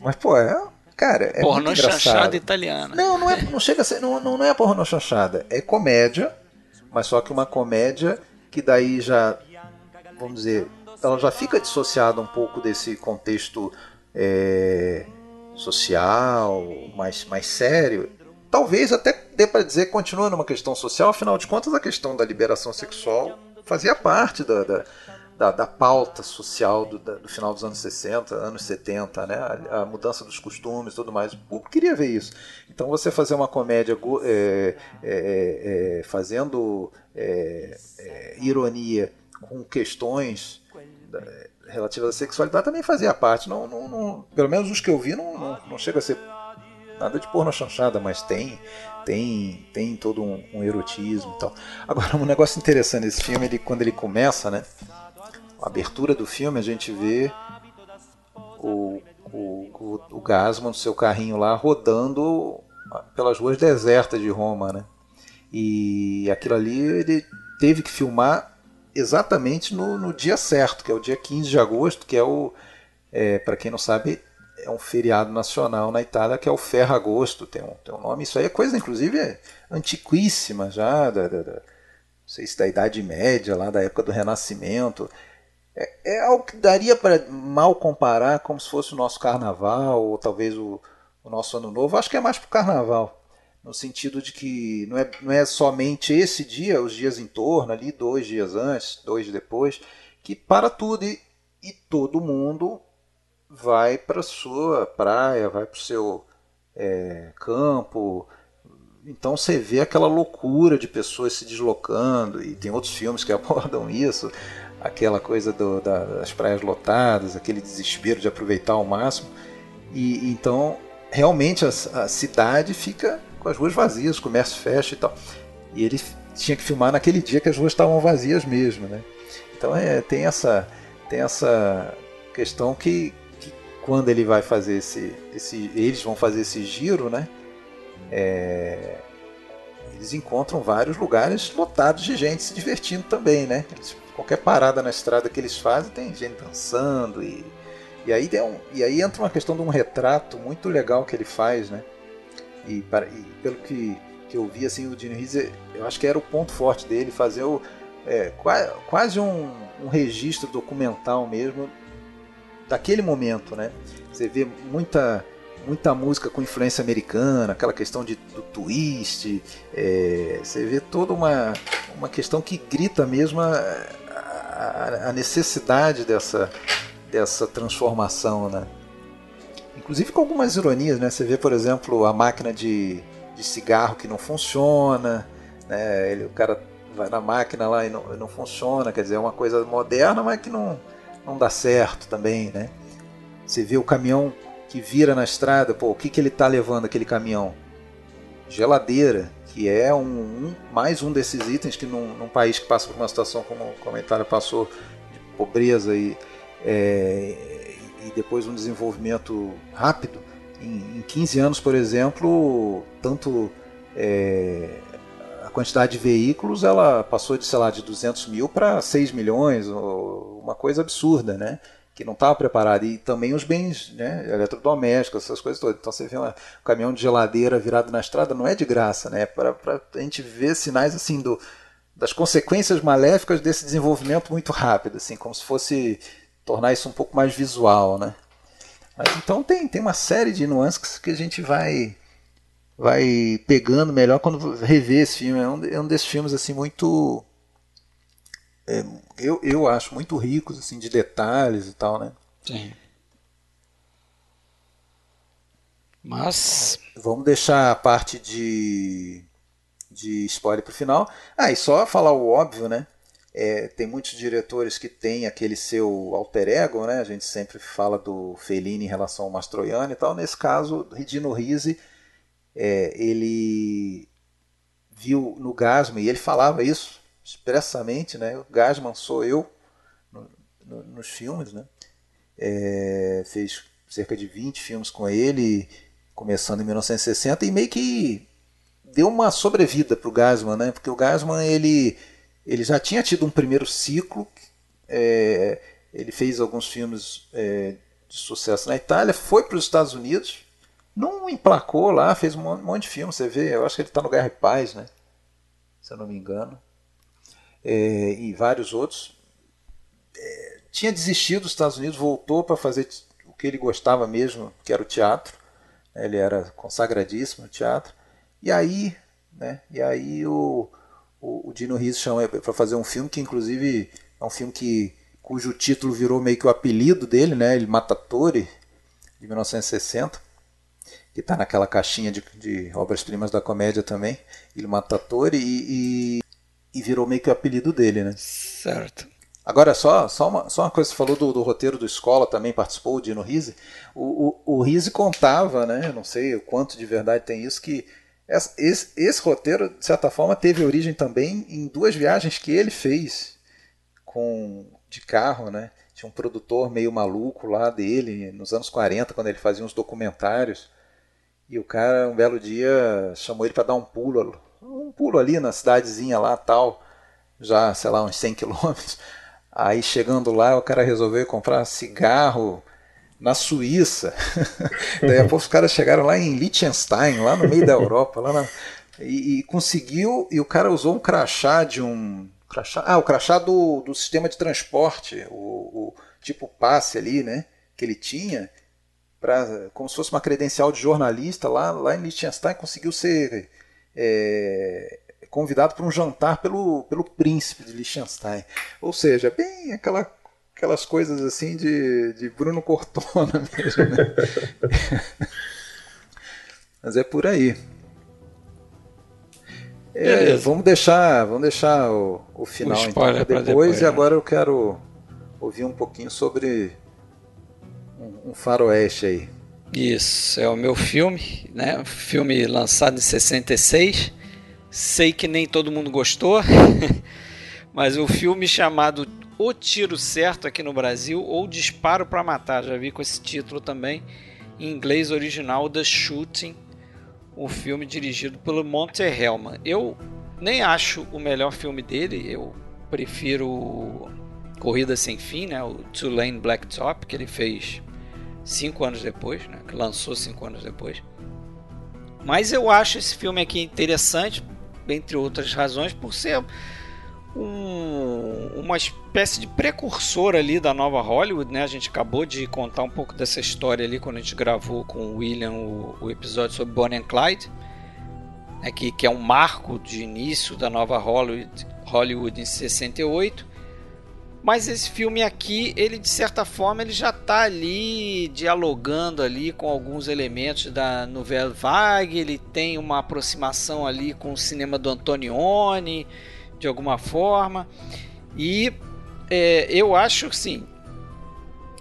Mas, pô, é Cara, é porno chanchada italiana. Não, não, é, não chega a ser. Não, não é porno chanchada. É comédia, mas só que uma comédia que daí já. Vamos dizer. Ela já fica dissociada um pouco desse contexto é, social, mais, mais sério. Talvez até dê para dizer que continua numa questão social, afinal de contas, a questão da liberação sexual fazia parte da, da da, da pauta social do, da, do, final dos anos 60, anos 70, né? A, a, mudança dos costumes tudo mais. O público queria ver isso. Então você fazer uma comédia é, é, é, fazendo é, é, ironia com questões relativas à sexualidade também fazia parte. Não, não, não, pelo menos os que eu vi não, não, não chega a ser nada de porno chanchada, mas tem tem tem todo um, um, erotismo e tal. Agora um negócio interessante nesse filme, ele quando ele começa, né? Abertura do filme, a gente vê o, o, o, o Gasman no seu carrinho lá rodando pelas ruas desertas de Roma, né? E aquilo ali ele teve que filmar exatamente no, no dia certo, que é o dia 15 de agosto, que é o, é, para quem não sabe, é um feriado nacional na Itália que é o Ferragosto, tem um, tem um nome. Isso aí é coisa, inclusive, é antiquíssima já, da, da, da, não sei se da Idade Média, lá da época do Renascimento. É, é algo que daria para mal comparar como se fosse o nosso carnaval, ou talvez o, o nosso ano novo. Acho que é mais para o carnaval. no sentido de que não é, não é somente esse dia, os dias em torno, ali, dois dias antes, dois depois, que para tudo e, e todo mundo vai para sua praia, vai para o seu é, campo. Então você vê aquela loucura de pessoas se deslocando, e tem outros filmes que abordam isso, aquela coisa do, das praias lotadas, aquele desespero de aproveitar ao máximo. E então realmente a, a cidade fica com as ruas vazias, o comércio fecha e tal. E ele tinha que filmar naquele dia que as ruas estavam vazias mesmo, né? Então é, tem essa tem essa questão que, que quando ele vai fazer esse, esse eles vão fazer esse giro, né? É, eles encontram vários lugares lotados de gente se divertindo também, né? Eles, qualquer parada na estrada que eles fazem tem gente dançando e e aí, um, e aí entra uma questão de um retrato muito legal que ele faz, né? E, para, e pelo que, que eu vi, assim, o Gene Reeves, eu acho que era o ponto forte dele, fazer o, é, quase, quase um, um registro documental mesmo daquele momento, né? Você vê muita muita música com influência americana, aquela questão de, do twist, é, você vê toda uma, uma questão que grita mesmo a, a, necessidade dessa, dessa transformação, né? Inclusive com algumas ironias, né? Você vê, por exemplo, a máquina de, de cigarro que não funciona, né? Ele, o cara vai na máquina lá e não, não funciona, quer dizer, é uma coisa moderna, mas que não, não dá certo também, né? Você vê o caminhão que vira na estrada, pô, o que, que ele está levando aquele caminhão? Geladeira, que é um, um, mais um desses itens que num, num, país que passa por uma situação como o comentário passou, de pobreza e, é, e depois um desenvolvimento rápido, em, em 15 anos, por exemplo, tanto é, a quantidade de veículos ela passou de, sei lá, de 200 mil para 6 milhões, uma coisa absurda, né? Que não estava preparado. E também os bens né, eletrodomésticos, essas coisas todas. Então você vê um caminhão de geladeira virado na estrada, não é de graça, né? Para a gente ver sinais assim do, das consequências maléficas desse desenvolvimento muito rápido, assim, como se fosse tornar isso um pouco mais visual, né? Mas então tem, tem uma série de nuances que a gente vai vai pegando melhor quando rever esse filme. É um, é um desses filmes assim muito é, eu, eu acho muito ricos assim de detalhes e tal, né? Sim. Mas vamos deixar a parte de de spoiler para o final. Ah, e só falar o óbvio, né? É, tem muitos diretores que têm aquele seu alter ego, né? A gente sempre fala do Fellini em relação ao Mastroianni e tal. Nesse caso, Dino Risi, é, ele viu no Gasman, e ele falava isso expressamente, né? O Gasman sou eu no, no, nos filmes, né? É, fez cerca de 20 filmes com ele, começando em 1960, e meio que deu uma sobrevida para o Gasman, né? Porque o Gasman, ele ele já tinha tido um primeiro ciclo, é, ele fez alguns filmes é, de sucesso na Itália, foi para os Estados Unidos, não emplacou lá, fez um monte de filme, você vê, eu acho que ele está no Guerra e Paz, né? se eu não me engano, é, e vários outros. É, tinha desistido dos Estados Unidos, voltou para fazer o que ele gostava mesmo, que era o teatro. Ele era consagradíssimo no teatro. E aí, né, e aí o, o, o Dino Rizzo chama para fazer um filme que, inclusive, é um filme que cujo título virou meio que o apelido dele, né? Ele Matatore, de 1960, que está naquela caixinha de, de obras-primas da comédia também, Il Matatore, e, e, e, virou meio que o apelido dele, né? Certo. Agora, só, só, uma, só uma coisa, você falou do, do roteiro do Escola, também participou, o Dino Rizzi. O, o, o Rizzi contava, né? Não sei o quanto de verdade tem isso, que esse, esse, roteiro, de certa forma, teve origem também em duas viagens que ele fez com de carro, né? Tinha um produtor meio maluco lá dele, nos anos 40, quando ele fazia uns documentários. E o cara, um belo dia, chamou ele para dar um pulo, um pulo ali na cidadezinha lá, tal, já, sei lá, uns 100 quilômetros. Aí chegando lá, o cara resolveu comprar cigarro, na Suíça. Daí a pouco os caras chegaram lá em Liechtenstein, lá no meio da Europa, lá na, e, e, conseguiu, e o cara usou um crachá de um. Crachá, ah, o crachá do, do sistema de transporte, o, o tipo passe ali, né? Que ele tinha, pra, como se fosse uma credencial de jornalista lá, lá em Liechtenstein, conseguiu ser é, convidado para um jantar pelo, pelo príncipe de Liechtenstein. Ou seja, bem aquela, aquelas coisas assim de, de Bruno Cortona mesmo. Né? Mas é por aí. É, vamos deixar, vamos deixar o, o final então, para depois, depois, e né? agora eu quero ouvir um pouquinho sobre um, um faroeste aí. Isso, é o meu filme, né? Filme lançado em 66. Sei que nem todo mundo gostou, mas o filme chamado O Tiro Certo aqui no Brasil ou Disparo para Matar, já vi com esse título também, em inglês original The Shooting um filme dirigido pelo Monte Hellman. Eu nem acho o melhor filme dele, eu prefiro Corrida Sem Fim, né, o Tulane Blacktop, que ele fez cinco anos depois, né, que lançou cinco anos depois. Mas eu acho esse filme aqui interessante, entre outras razões, por ser um, uma espécie de precursor ali da nova Hollywood, né? A gente acabou de contar um pouco dessa história ali quando a gente gravou com o William o, o episódio sobre Bonnie and Clyde, né? que, que é um marco de início da nova Hollywood, Hollywood em 68. Mas esse filme aqui, ele de certa forma, ele já está ali dialogando ali com alguns elementos da novela Vague, ele tem uma aproximação ali com o cinema do Antonioni, de alguma forma. E é, eu acho que sim.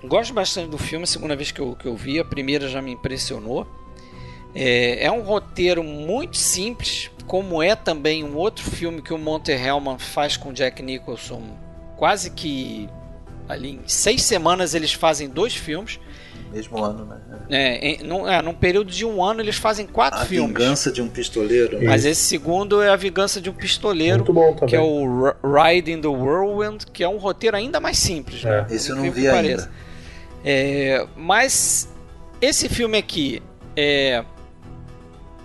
Gosto bastante do filme, a segunda vez que eu, que eu vi, a primeira já me impressionou. É, é um roteiro muito simples, como é também um outro filme que o Monte Hellman faz com Jack Nicholson. Quase que ali em seis semanas eles fazem dois filmes. Mesmo ano, né? É, em, num, é, num período de um ano eles fazem quatro a filmes. A Vingança de um Pistoleiro. Mas esse segundo é A Vingança de um Pistoleiro, que é o Ride in the Whirlwind, que é um roteiro ainda mais simples. Né? É. Esse eu não vi ainda. É, mas esse filme aqui, é,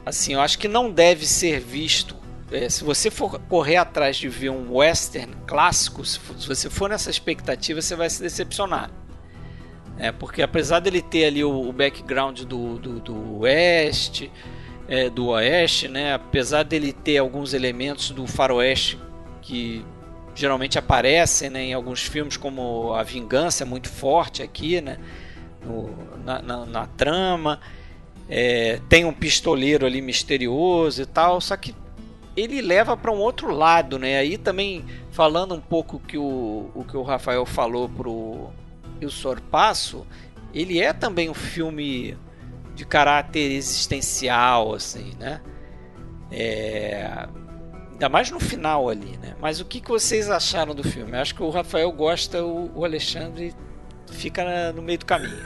assim, eu acho que não deve ser visto é, se você for correr atrás de ver um western clássico, se, for, se, você for nessa expectativa, você vai se decepcionar. É, porque apesar dele ter ali o, o background do, do, do oeste, é, do oeste, né, apesar dele ter alguns elementos do faroeste que geralmente aparecem né, em alguns filmes, como A Vingança é muito forte aqui, né, no, na, na, na, trama, é, tem um pistoleiro ali misterioso e tal, só que ele leva para um outro lado, né? Aí também falando um pouco que o, o que o Rafael falou pro o Sorpasso, ele é também um filme de caráter existencial, assim, né? É... Ainda mais no final ali, né? Mas o que, que vocês acharam do filme? Eu acho que o Rafael gosta, o Alexandre fica no meio do caminho.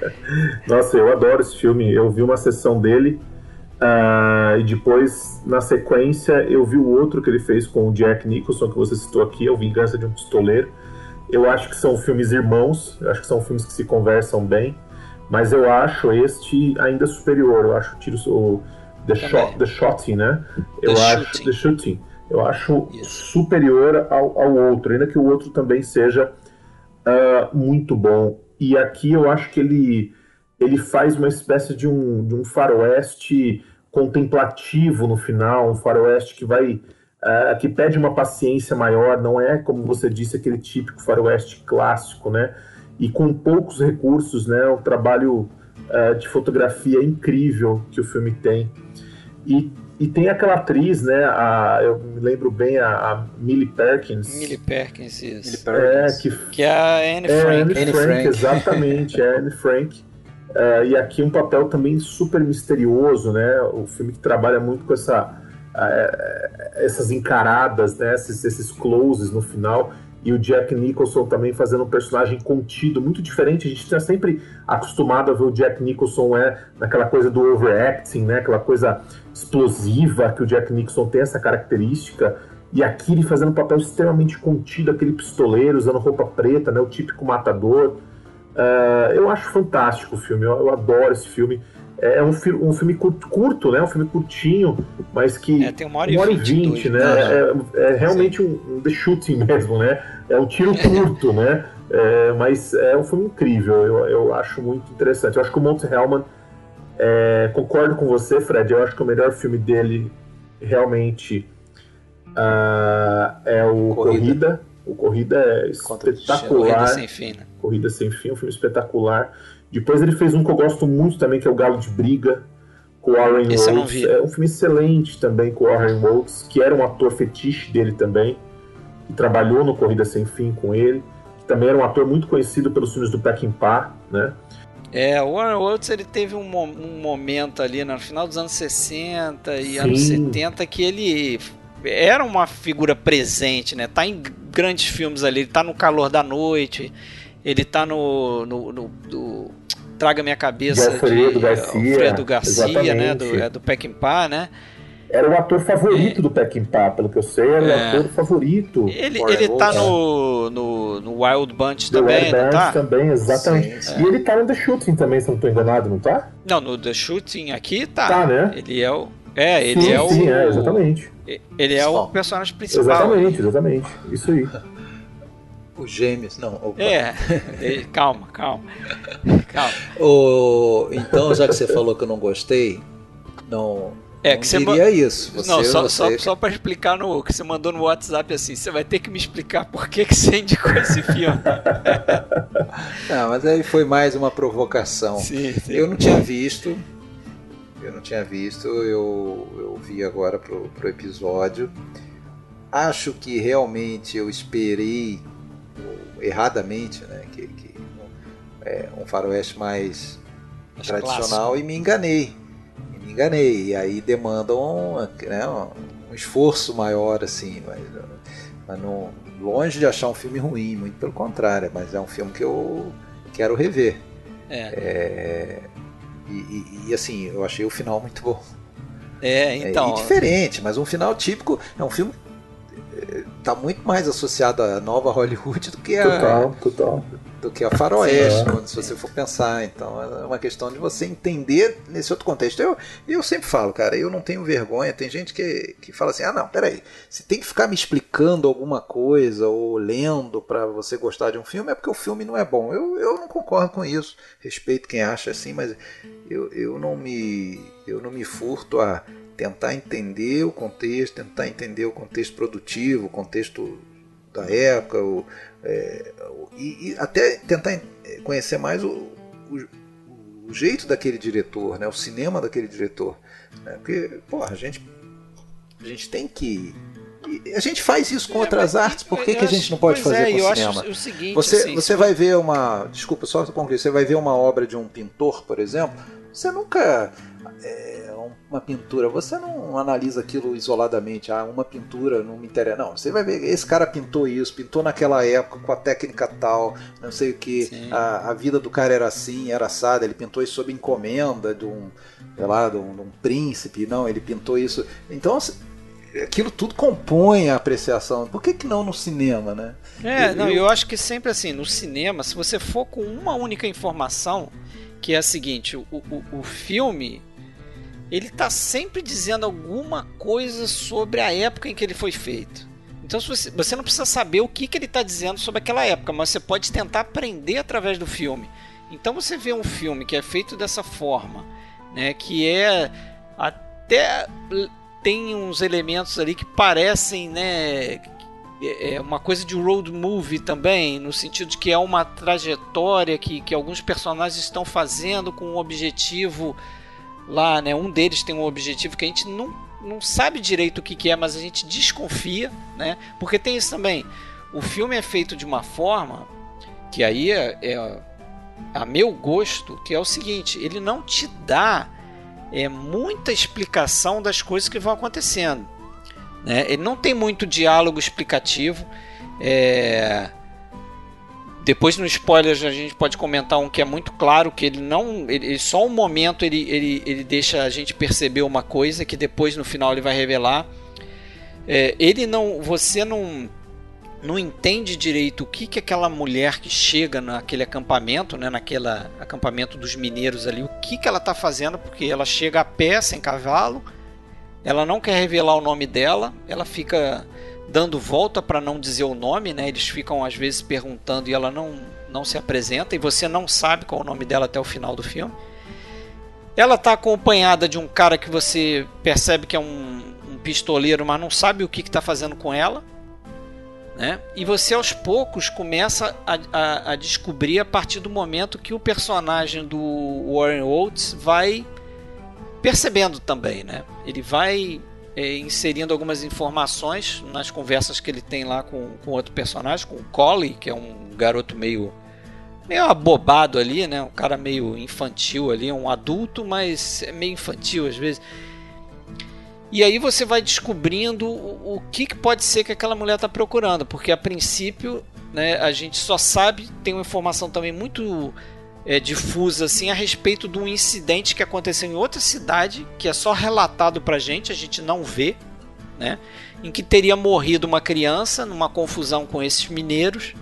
Nossa, eu adoro esse filme. Eu vi uma sessão dele uh, e depois, na sequência, eu vi o outro que ele fez com o Jack Nicholson, que você citou aqui, é o Vingança de um Pistoleiro. Eu acho que são filmes irmãos, eu acho que são filmes que se conversam bem, mas eu acho este ainda superior. Eu acho o tiro o The, shot, the Shotting, né? Eu the acho shooting. The Shooting. Eu acho superior ao, ao outro, ainda que o outro também seja uh, muito bom. E aqui eu acho que ele ele faz uma espécie de um, de um faroeste contemplativo no final, um faroeste que vai uh, que pede uma paciência maior, não é, como você disse, aquele típico faroeste clássico, né? E com poucos recursos, né? O trabalho uh, de fotografia incrível que o filme tem. E, e tem aquela atriz, né? A, eu me lembro bem, a, a Millie Perkins. Millie Perkins, isso. Millie Perkins. É, que, que é a Anne Frank. É, Anne, Anne Frank, Frank, exatamente, é Anne Frank. Uh, e aqui um papel também super misterioso, né? O filme que trabalha muito com essa essas encaradas, né, esses, esses closes no final e o Jack Nicholson também fazendo um personagem contido, muito diferente. A gente está sempre acostumado a ver o Jack Nicholson é naquela coisa do overacting, né? Aquela coisa explosiva que o Jack Nicholson tem essa característica. E aqui ele fazendo um papel extremamente contido, aquele pistoleiro usando roupa preta, né? O típico matador. Uh, eu acho fantástico o filme, eu, eu adoro esse filme. é um, fi um filme curto, curto, né? Um filme curtinho, mas que. É, tem uma hora e vinte, né? É, é, realmente um, um, The Shooting mesmo, né? É um tiro curto, né? É, mas é um filme incrível, eu, eu acho muito interessante. Eu acho que o Monte Hellman, é, concordo com você, Fred, eu acho que o melhor filme dele realmente uh, é o Corrida. Corrida. O Corrida é espetacular. Corrida sem fim, né? Corrida sem fim, um filme espetacular. Depois ele fez um que eu gosto muito também, que é o Galo de Briga, com o Warren Esse Rhodes. É um filme excelente também com o Warren Rhodes, que era um ator fetiche dele também, que trabalhou no Corrida Sem Fim com ele, que também era um ator muito conhecido pelos filmes do Peckinpah, né? É, o Warren Rhodes ele teve um, um, momento ali no final dos anos 60 e Sim. anos 70 que ele era uma figura presente, né? Tá em grandes filmes ali, ele tá no Calor da Noite, ele tá no, no, no, no Traga Minha Cabeça de Alfredo de Garcia, Alfredo Garcia né? Do, é, do Peckinpah, né? Era o ator favorito é. do Peckinpah, pelo que eu sei, era é. o ator favorito. Ele, ele tá no, no, no, Wild Bunch The também, Wild Bunch tá? também, exatamente. Sim, e ele tá no The Shooting também, se não tô enganado, não tá? Não, no The Shooting aqui tá. Tá, né? Ele é o... É, ele sim, é o... Sim, é, exatamente. Ele é o personagem principal. Exatamente, exatamente. Isso aí. Os gêmeos, não. Opa. É, calma, calma. calma. O, então, já que você falou que eu não gostei, não, é, não que diria isso. Você, não, só, você... só, só para explicar no que você mandou no WhatsApp assim, você vai ter que me explicar por que, que você indicou esse filme. não, mas aí foi mais uma provocação. Sim, sim. Eu não tinha visto, eu não tinha visto, eu, eu vi agora pro, pro episódio. Acho que realmente eu esperei erradamente, né? Que, que é um faroeste mais, tradicional clássico. e me enganei. Me enganei. E aí demanda um, né, um esforço maior, assim, mas, mas não, longe de achar um filme ruim, muito pelo contrário, mas é um filme que eu quero rever. É. é e, e, e, assim, eu achei o final muito bom. É, então. É, e diferente, mas um final típico é um filme tá muito mais associado à nova Hollywood do que a total, total. do que a faroeste, quando, se você for pensar. Então é uma questão de você entender nesse outro contexto. Eu, eu sempre falo, cara, eu não tenho vergonha. Tem gente que, que fala assim, ah não, peraí, se tem que ficar me explicando alguma coisa ou lendo para você gostar de um filme é porque o filme não é bom. Eu, eu não concordo com isso. Respeito quem acha assim, mas eu, eu não me eu não me furto a tentar entender o contexto, tentar entender o contexto produtivo, o contexto da época, o, é, e, e, até tentar conhecer mais o, o, o, jeito daquele diretor, né, o cinema daquele diretor. Né, porque, porra, a gente, a gente tem que. A gente faz isso com é, outras artes, por que, que a gente não pode fazer é, com o cinema? O seguinte, você assim, você vai ver uma. Desculpa, só concluir. Você vai ver uma obra de um pintor, por exemplo, você nunca. É, uma pintura, você não analisa aquilo isoladamente, ah, uma pintura não me interessa. Não, você vai ver, esse cara pintou isso, pintou naquela época com a técnica tal, não sei o que, a, a, vida do cara era assim, era assada, ele pintou isso sob encomenda de um, sei lá, de um, de um príncipe, não, ele pintou isso. Então, aquilo tudo compõe a apreciação. Por que, que não no cinema, né? É, eu, não, eu acho que sempre assim, no cinema, se você for com uma única informação, que é a seguinte, o, o, o filme ele está sempre dizendo alguma coisa sobre a época em que ele foi feito. Então você, você não precisa saber o que, que ele está dizendo sobre aquela época, mas você pode tentar aprender através do filme. Então você vê um filme que é feito dessa forma, né, que é até tem uns elementos ali que parecem, né, é, é uma coisa de road movie também, no sentido de que é uma trajetória que, que alguns personagens estão fazendo com um objetivo lá, né? Um deles tem um objetivo que a gente não, não sabe direito o que, que é, mas a gente desconfia, né? Porque tem isso também. O filme é feito de uma forma que aí é, é a meu gosto, que é o seguinte, ele não te dá é, muita explicação das coisas que vão acontecendo. Né? Ele não tem muito diálogo explicativo. É, depois no spoilers a gente pode comentar um que é muito claro que ele não, ele, só um momento ele, ele, ele deixa a gente perceber uma coisa que depois no final ele vai revelar. É, ele não, você não não entende direito o que que aquela mulher que chega naquele acampamento, né, naquele acampamento dos mineiros ali, o que que ela está fazendo, porque ela chega a pé, sem cavalo, ela não quer revelar o nome dela, ela fica dando volta para não dizer o nome, né? Eles ficam às vezes perguntando e ela não não se apresenta e você não sabe qual é o nome dela até o final do filme. Ela está acompanhada de um cara que você percebe que é um, um pistoleiro, mas não sabe o que está fazendo com ela. Né? E você aos poucos começa a, a, a, descobrir a partir do momento que o personagem do Warren Oates vai percebendo também, né? Ele vai é, inserindo algumas informações nas conversas que ele tem lá com, com outro personagem, com o Collie, que é um garoto meio meio abobado ali, né? Um cara meio infantil ali, um adulto, mas é meio infantil às vezes. E aí você vai descobrindo o, que, que pode ser que aquela mulher está procurando, porque a princípio né, a gente só sabe, tem uma informação também muito é, difusa assim a respeito de um incidente que aconteceu em outra cidade, que é só relatado pra gente, a gente não vê, né? Em que teria morrido uma criança numa confusão com esses mineiros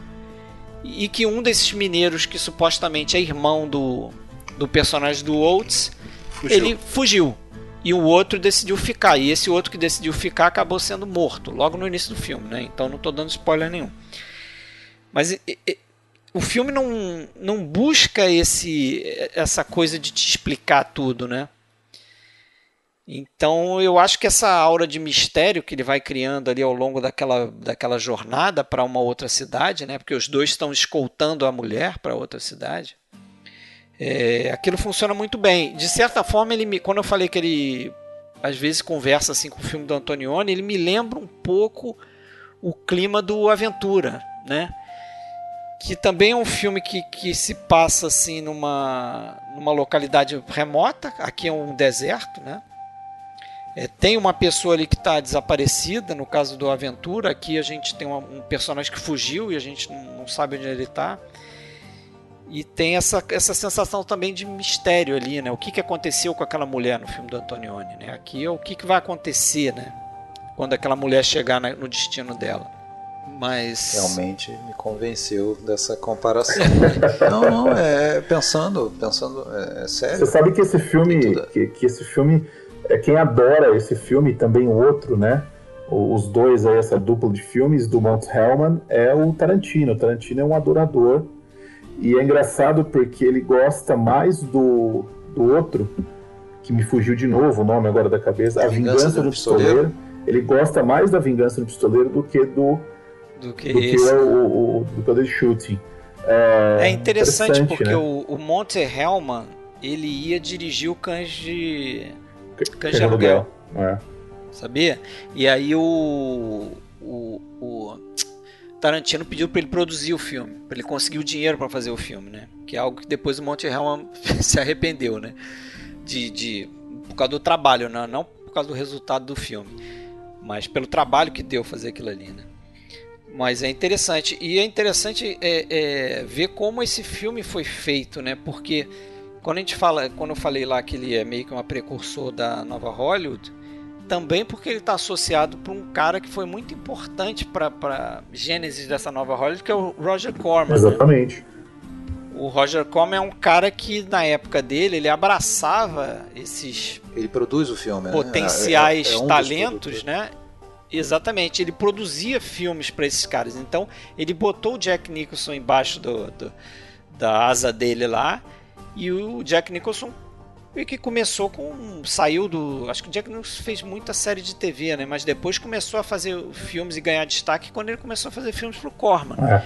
e que um desses mineiros que supostamente é irmão do, do personagem do Oates, fugiu. ele fugiu e o outro decidiu ficar. E esse outro que decidiu ficar acabou sendo morto logo no início do filme, né? Então não estou dando spoiler nenhum. Mas o filme não, não busca esse essa coisa de te explicar tudo, né? Então eu acho que essa aura de mistério que ele vai criando ali ao longo daquela, daquela jornada para uma outra cidade, né? Porque os dois estão escoltando a mulher para outra cidade. É, aquilo funciona muito bem. De certa forma, ele me, quando eu falei que ele às vezes conversa assim com o filme do Antonioni, ele me lembra um pouco o clima do Aventura, né? Que também é um filme que, que se passa assim numa, numa localidade remota. Aqui é um deserto, né? É, tem uma pessoa ali que está desaparecida, no caso do Aventura. Aqui a gente tem uma, um personagem que fugiu e a gente não, não sabe onde ele está. E tem essa, essa sensação também de mistério ali, né? O que, que aconteceu com aquela mulher no filme do Antonioni, né? Aqui é o que, que vai acontecer, né? Quando aquela mulher chegar na, no destino dela. Mas... Realmente me convenceu dessa comparação. não, não, é pensando, pensando, é, é sério. Você sabe que esse filme, que, que esse filme, é quem adora esse filme, também o outro, né? Os dois aí, essa dupla de filmes do Mount Hellman, é o Tarantino. O Tarantino é um adorador e é engraçado porque ele gosta mais do, do outro, que me fugiu de novo o nome agora da cabeça, A, Vingança, Vingança do, do pistoleiro. pistoleiro. Ele gosta mais da Vingança do Pistoleiro do que do, do que, do que o, o, o, do Poder Shooting. É, é interessante, interessante, porque né? o, o Monte Hellman ele ia dirigir o Cães de. Cães de Aluguel. É. Sabia? E aí o. o, o Tarantino pediu para ele produzir o filme, para ele conseguir o dinheiro para fazer o filme, né? Que é algo que depois o Monte Hellman se arrependeu, né? De, de, por causa do trabalho, né? não por causa do resultado do filme, mas pelo trabalho que deu fazer aquilo ali, né? Mas é interessante e é interessante é, é, ver como esse filme foi feito, né? Porque quando a gente fala, quando eu falei lá que ele é meio que uma precursor da nova Hollywood, também porque ele está associado para um cara que foi muito importante para a gênese dessa nova Hollywood, que é o Roger Corman. Né? Exatamente. Né? O Roger Corman é um cara que na época dele ele abraçava esses ele produz o filme, potenciais né? é, é, é um talentos, né? Exatamente, ele produzia filmes para esses caras. Então ele botou o Jack Nicholson embaixo do, do da asa dele lá e o Jack Nicholson e que começou com. saiu do. Acho que o Jack Nicholson fez muita série de TV, né? Mas depois começou a fazer filmes e ganhar destaque quando ele começou a fazer filmes pro Corman. É.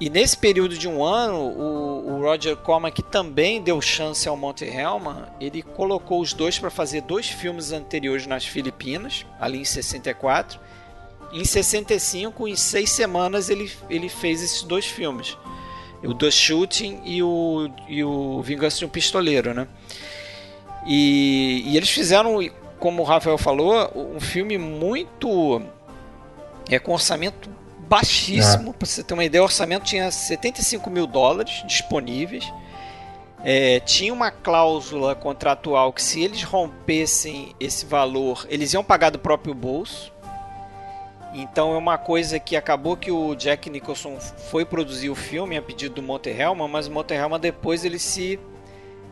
E nesse período de um ano, o, o, Roger Corman, que também deu chance ao Monte Hellman, ele colocou os dois para fazer dois filmes anteriores nas Filipinas, ali em 64. Em 65, em seis semanas, ele, ele fez esses dois filmes o The Shooting e o, e o Vingança de um Pistoleiro, né? E, e eles fizeram, como o Rafael falou, um filme muito. É com orçamento baixíssimo. É. Para você ter uma ideia, o orçamento tinha 75 mil dólares disponíveis. É, tinha uma cláusula contratual que se eles rompessem esse valor, eles iam pagar do próprio bolso. Então é uma coisa que acabou que o Jack Nicholson foi produzir o filme a pedido do Monte Helman, mas o Monte Helman depois ele se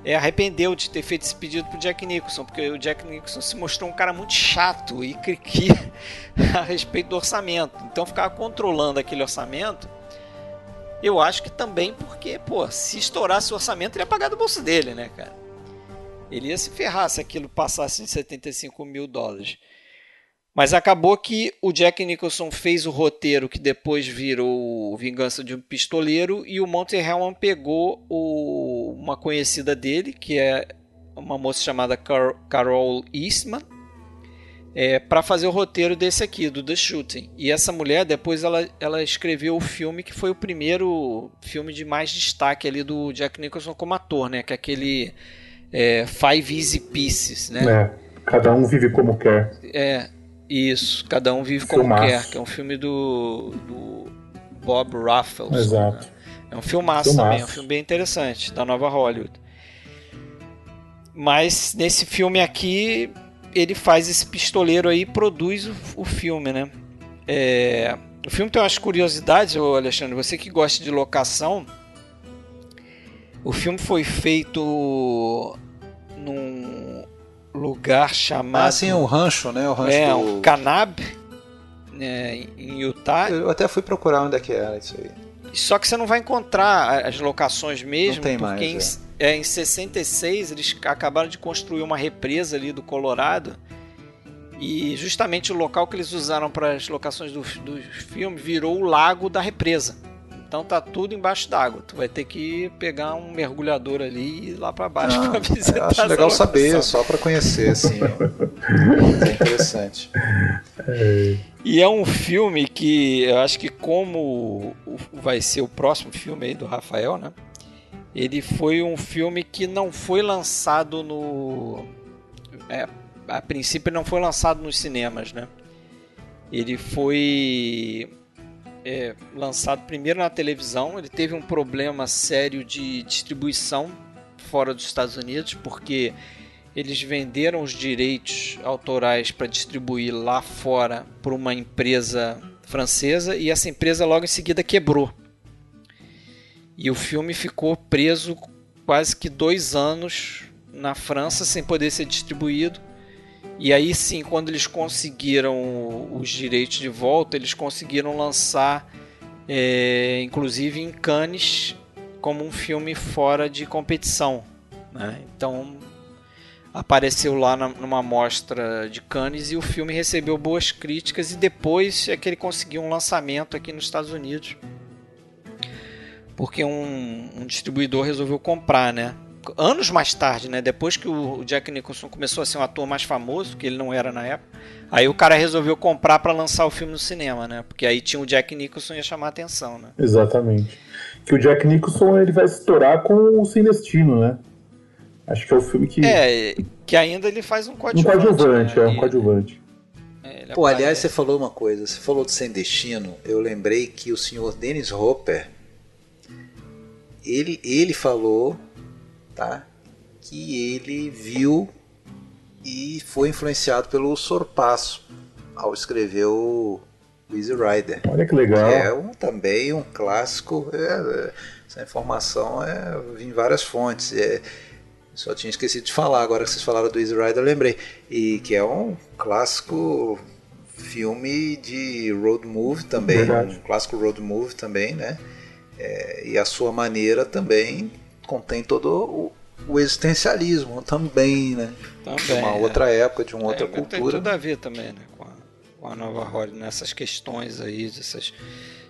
é, arrependeu de ter feito esse pedido pro Jack Nicholson, porque o Jack Nicholson se mostrou um cara muito chato e criqui a respeito do orçamento. Então ficava controlando aquele orçamento. Eu acho que também porque, pô, se estourasse o orçamento, ele ia pagar do bolso dele, né, cara? Ele ia se ferrar se aquilo passasse de 75 mil dólares. Mas acabou que o Jack Nicholson fez o roteiro que depois virou Vingança de um Pistoleiro e o Monty Hellman pegou o, uma conhecida dele, que é uma moça chamada Car Carol Eastman, é, para fazer o roteiro desse aqui, do The Shooting. E essa mulher, depois ela, ela escreveu o filme que foi o primeiro filme de mais destaque ali do Jack Nicholson como ator, né? Que é aquele é, Five Easy Pieces, né? É, cada um vive como quer. É, isso, Cada Um Vive Como filmaço. Quer, que é um filme do, do Bob Raffles. Exato. Né? É um filmaço, filmaço, também, é um filme bem interessante, da nova Hollywood. Mas nesse filme aqui, ele faz esse pistoleiro aí e produz o, o filme, né? É, o filme tem umas curiosidades, Alexandre, você que gosta de locação, o filme foi feito lugar chamado. Ah, sim, o rancho, né? O rancho é, do... um Canab, né, em Utah. Eu até fui procurar onde é que era isso aí. Só que você não vai encontrar as locações mesmo, não tem porque mais, em, é. É, em 66 eles acabaram de construir uma represa ali do Colorado. E justamente o local que eles usaram para as locações do, do filme virou o lago da represa. Então tá tudo embaixo d'água. Tu vai ter que pegar um mergulhador ali e ir lá para baixo ah, para visitar. Acho legal saber, só para conhecer, assim. é interessante. E é um filme que eu acho que como vai ser o próximo filme aí do Rafael, né? Ele foi um filme que não foi lançado no. É, a princípio não foi lançado nos cinemas, né? Ele foi é, lançado primeiro na televisão. Ele teve um problema sério de distribuição fora dos Estados Unidos, porque eles venderam os direitos autorais para distribuir lá fora para uma empresa francesa e essa empresa logo em seguida quebrou. E o filme ficou preso quase que dois anos na França sem poder ser distribuído. E aí sim, quando eles conseguiram os direitos de volta, eles conseguiram lançar, é, inclusive em Cannes, como um filme fora de competição. Né? Então apareceu lá na, numa mostra de Cannes e o filme recebeu boas críticas e depois é que ele conseguiu um lançamento aqui nos Estados Unidos porque um, um distribuidor resolveu comprar, né? Anos mais tarde, né? Depois que o Jack Nicholson começou a ser um ator mais famoso, que ele não era na época, aí o cara resolveu comprar para lançar o filme no cinema, né? Porque aí tinha o Jack Nicholson e ia chamar a atenção, né? Exatamente. Que o Jack Nicholson ele vai estourar com o Sinestino, né? Acho que é o filme que. É, que ainda ele faz um coadjuvante. Um coadjuvante, né? é, um coadjuvante. É, Pô, aliás, você falou uma coisa, você falou de Sem Destino, eu lembrei que o senhor Dennis Hopper, ele, ele falou tá? que ele viu e foi influenciado pelo Sorpasso ao escrever o Easy Rider. Olha que legal. É um, também um clássico. É, essa informação é em várias fontes. É, só tinha esquecido de falar, agora que vocês falaram do Easy Rider, eu lembrei. E que é um clássico filme de road movie também, Verdade. um clássico road movie também, né? É, e a sua maneira também contém todo o, o existencialismo também, né? Também, de uma é. outra época, de uma outra é, cultura. Tem tudo a ver também, né? Com a, com a nova Hollywood, nessas questões aí, dessas,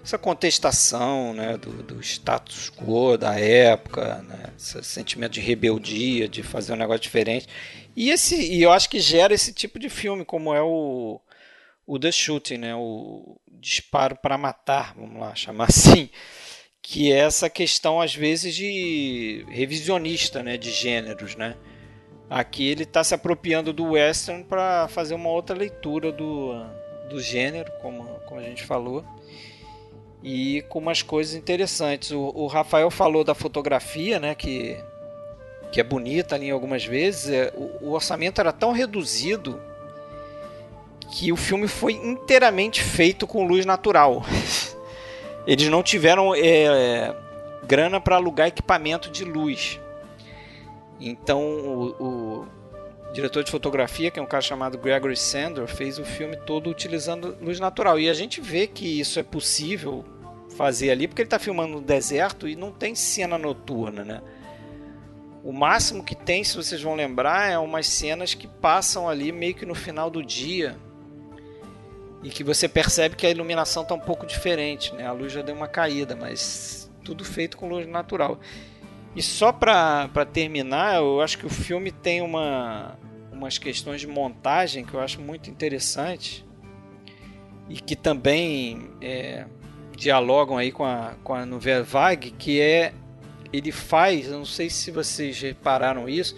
essa contestação, né? Do, do status quo da época, né? Esse sentimento de rebeldia, de fazer um negócio diferente. E, esse, e eu acho que gera esse tipo de filme, como é o, o The Shooting, né? O disparo para matar, vamos lá chamar assim que é essa questão às vezes de revisionista, né, de gêneros, né? Aqui ele está se apropriando do western para fazer uma outra leitura do, do gênero, como, como a gente falou, e com umas coisas interessantes. O, o Rafael falou da fotografia, né, que, que é bonita ali algumas vezes. É, o, o orçamento era tão reduzido que o filme foi inteiramente feito com luz natural. Eles não tiveram é, grana para alugar equipamento de luz. Então o, o, diretor de fotografia, que é um cara chamado Gregory Sandor, fez o filme todo utilizando luz natural. E a gente vê que isso é possível fazer ali, porque ele está filmando no deserto e não tem cena noturna, né? O máximo que tem, se vocês vão lembrar, é umas cenas que passam ali meio que no final do dia e que você percebe que a iluminação está um pouco diferente, né? A luz já deu uma caída, mas tudo feito com luz natural. E só para terminar, eu acho que o filme tem uma, umas questões de montagem que eu acho muito interessante e que também é, dialogam aí com a, com a Nouvelle Vague, que é ele faz, eu não sei se vocês repararam isso,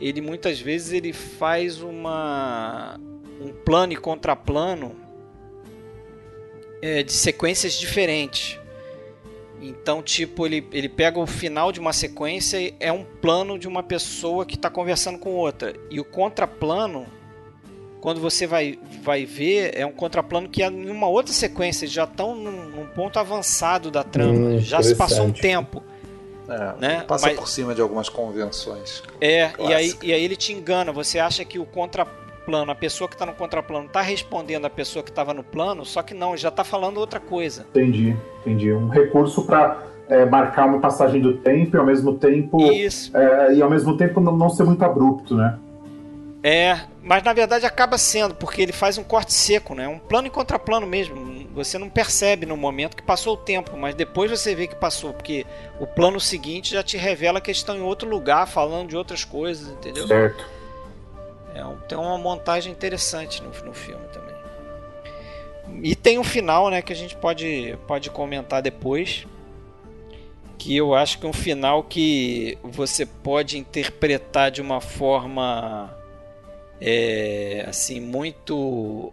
ele muitas vezes ele faz uma um plano e contraplano é, de sequências diferentes. Então, tipo, ele, ele pega o final de uma sequência e é um plano de uma pessoa que está conversando com outra. E o contraplano, quando você vai, vai ver, é um contraplano que é em uma outra sequência. Eles já estão num, num, ponto avançado da trama. Hum, já se passou um tempo. É, né? Passa Mas, por cima de algumas convenções. É, e aí, e aí ele te engana. Você acha que o contraplano plano, a pessoa que está no contraplano está respondendo a pessoa que estava no plano, só que não, já está falando outra coisa. Entendi, entendi. Um recurso para é, marcar uma passagem do tempo e ao mesmo tempo. Isso. É, e ao mesmo tempo não, não ser muito abrupto, né? É, mas na verdade acaba sendo, porque ele faz um corte seco, né? Um plano e contraplano mesmo. Você não percebe no momento que passou o tempo, mas depois você vê que passou, porque o plano seguinte já te revela que estão em outro lugar, falando de outras coisas, entendeu? Certo. É um, tem uma montagem interessante no, no filme também. E tem um final, né, que a gente pode, pode comentar depois. Que eu acho que é um final que você pode interpretar de uma forma é, assim muito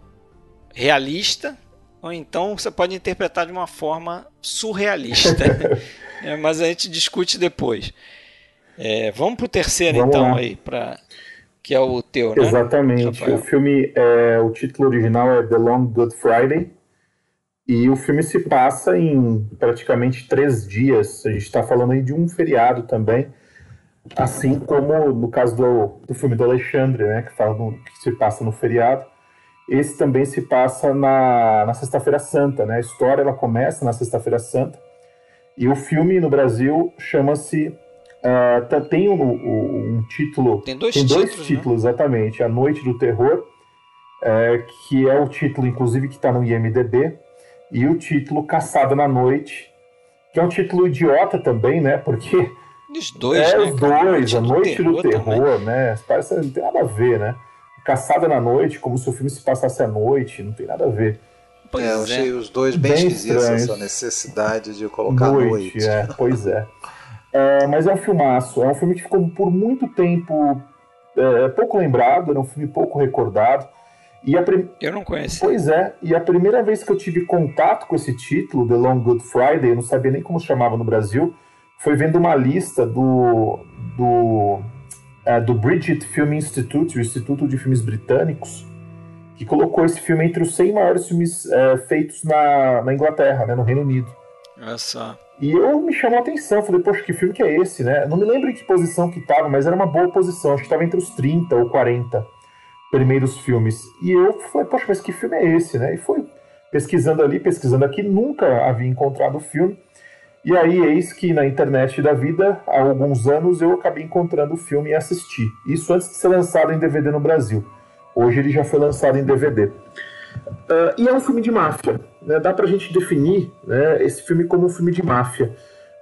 realista, ou então você pode interpretar de uma forma surrealista. é, mas a gente discute depois. É, vamos para o terceiro vamos então lá. aí para que é o teu, né? Exatamente. Rafael? O filme, é, o título original é The Long Good Friday. E o filme se passa em praticamente três dias. A gente está falando aí de um feriado também. Assim como no caso do, do filme do Alexandre, né? Que, fala no, que se passa no feriado. Esse também se passa na, na Sexta-feira Santa, né? A história ela começa na Sexta-feira Santa. E o filme no Brasil chama-se Uh, tem um, um, título. Tem dois tem títulos. Dois títulos, né? exatamente. A Noite do Terror, é, que é o título, inclusive, que está no IMDB, e o título Caçada na Noite, que é um título idiota também, né? Porque. Os dois, é, né? Os dois, A Noite do Terror, terror né? Parece não tem nada a ver, né? Caçada na Noite, como se o filme se passasse à noite, não tem nada a ver. Pois é, eu achei os dois bem, bem esquisitos, essa necessidade de colocar noite. noite. É, pois é. É, mas é um filmaço. É um filme que ficou por muito tempo é, pouco lembrado, era um filme pouco recordado. E a prim... Eu não conheço. Pois é, e a primeira vez que eu tive contato com esse título, The Long Good Friday, eu não sabia nem como chamava no Brasil, foi vendo uma lista do, do, uh, do Bridget Film Institute, o Instituto de Filmes Britânicos, que colocou esse filme entre os 100 maiores filmes uh, feitos na, na Inglaterra, né, no Reino Unido. Só. E eu me chamou a atenção, falei, poxa, que filme que é esse, né? Não me lembro em que posição que tava, mas era uma boa posição, acho que estava entre os 30 ou 40 primeiros filmes. E eu falei, poxa, mas que filme é esse, né? E fui pesquisando ali, pesquisando aqui, nunca havia encontrado o filme. E aí, eis que na internet da vida, há alguns anos, eu acabei encontrando o filme e assisti. Isso antes de ser lançado em DVD no Brasil. Hoje ele já foi lançado em DVD. Uh, e é um filme de máfia. Né? Dá pra gente definir né, esse filme como um filme de máfia.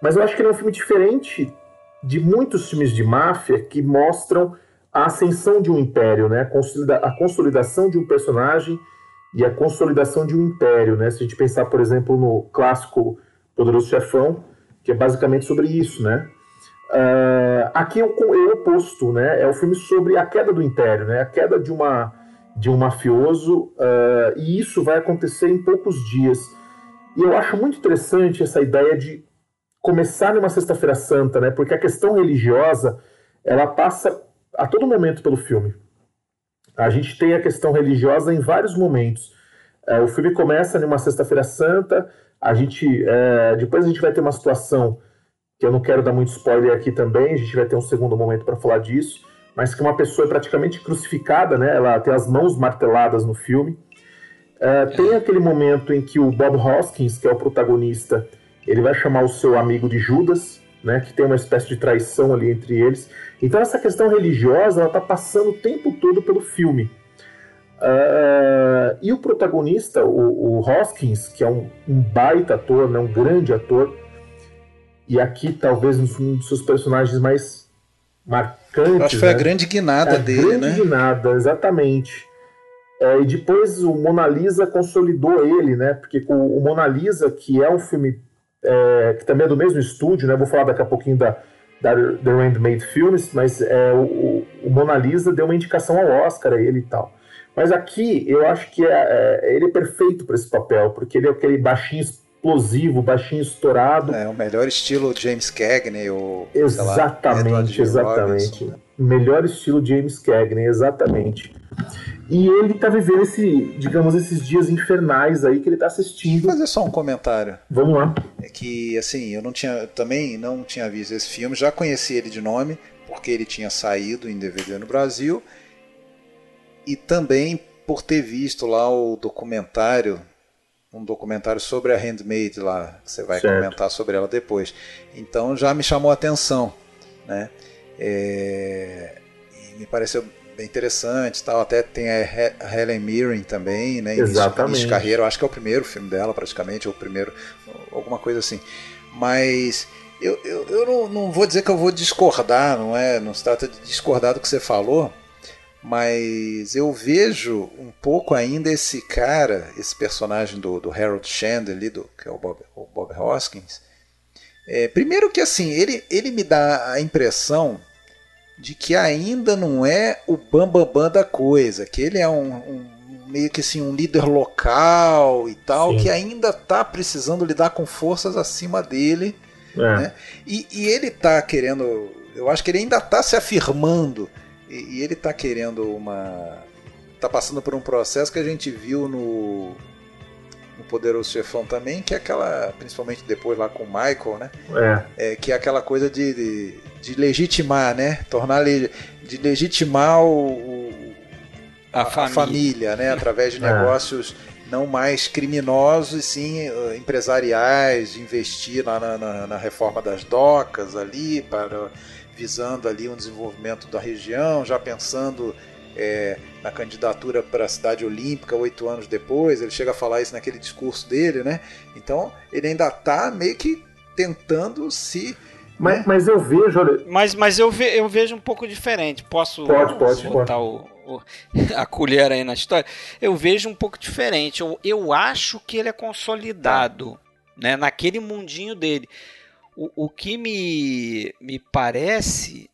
Mas eu acho que ele é um filme diferente de muitos filmes de máfia que mostram a ascensão de um império, né? a, a consolidação de um personagem e a consolidação de um império. Né? Se a gente pensar, por exemplo, no clássico Poderoso Chefão, que é basicamente sobre isso. Né? Uh, aqui é o, é o oposto, né? é o filme sobre a queda do império, né? a queda de uma de um mafioso, uh, e isso vai acontecer em poucos dias. E eu acho muito interessante essa ideia de começar numa Sexta-feira Santa, né? Porque a questão religiosa ela passa a todo momento pelo filme. A gente tem a questão religiosa em vários momentos. É, o filme começa numa Sexta-feira Santa, a gente é, depois a gente vai ter uma situação que eu não quero dar muito spoiler aqui também, a gente vai ter um segundo momento para falar disso, mas que uma pessoa é praticamente crucificada, né? Ela tem as mãos marteladas no filme. É, tem aquele momento em que o Bob Hoskins, que é o protagonista, ele vai chamar o seu amigo de Judas, né? Que tem uma espécie de traição ali entre eles. Então essa questão religiosa ela está passando o tempo todo pelo filme. Uh, e o protagonista, o, o, Hoskins, que é um, um baita ator, né, um grande ator, e aqui talvez um dos seus personagens mais marcantes. Acho que foi né? a grande guinada a dele, grande né? guinada, exatamente. É, e depois o Mona Lisa consolidou ele, né? Porque o, o Mona Lisa, que é um filme é, que também é do mesmo estúdio, né? Vou falar daqui a pouquinho da, da The Handmade Films, mas é, o, o, Mona Lisa deu uma indicação ao Oscar a ele e tal. Mas aqui eu acho que é, é ele é perfeito para esse papel, porque ele é aquele baixinho explosivo, baixinho estourado. É o melhor estilo James Cagney ou exatamente, lá, exatamente. Robinson, né? Melhor estilo James Cagney, exatamente. E ele tá vivendo esse, digamos, esses dias infernais aí que ele tá assistindo. Vou fazer só um comentário. Vamos lá. É que, assim, eu não tinha, também não tinha visto esse filme, já conheci ele de nome, porque ele tinha saído em DVD no Brasil, e também por ter visto lá o documentário, um documentário sobre a Handmaid lá, que você vai certo. comentar sobre ela depois. Então já me chamou a atenção, né? É, e me pareceu bem interessante tal. Até tem a Helen Mirren também, né? Exatamente. Início carreira, eu acho que é o primeiro filme dela, praticamente, ou o primeiro, alguma coisa assim. Mas eu, eu, eu não, não vou dizer que eu vou discordar, não é? Não se trata de discordar do que você falou, mas eu vejo um pouco ainda esse cara, esse personagem do, do Harold Shand ali, do, que é o Bob, o Bob Hoskins. É, primeiro que assim, ele, ele me dá a impressão de que ainda não é o bambambam bam, bam da coisa, que ele é um, um, meio que assim um líder local e tal, Sim. que ainda está precisando lidar com forças acima dele, é. né? E, e, ele está querendo, eu acho que ele ainda está se afirmando e, e ele está querendo uma, está passando por um processo que a gente viu no no Poderoso Chefão também, que é aquela, principalmente depois lá com o Michael, né? É. é que é aquela coisa de, de, de legitimar, né? Tornar le, de legitimar o, a, a, família. a, família. né? Através de é. negócios não mais criminosos, e sim uh, empresariais, investir lá na, na, na reforma das docas ali, para visando ali um desenvolvimento da região, já pensando é, na candidatura para a cidade olímpica oito anos depois, ele chega a falar isso naquele discurso dele, né? Então ele ainda está meio que tentando se. Mas, né? mas eu vejo. Mas, mas eu, ve, eu vejo um pouco diferente. Posso pode, pode, botar pode. O, o, a colher aí na história? Eu vejo um pouco diferente. Eu, eu acho que ele é consolidado né, naquele mundinho dele. O, o que me, me parece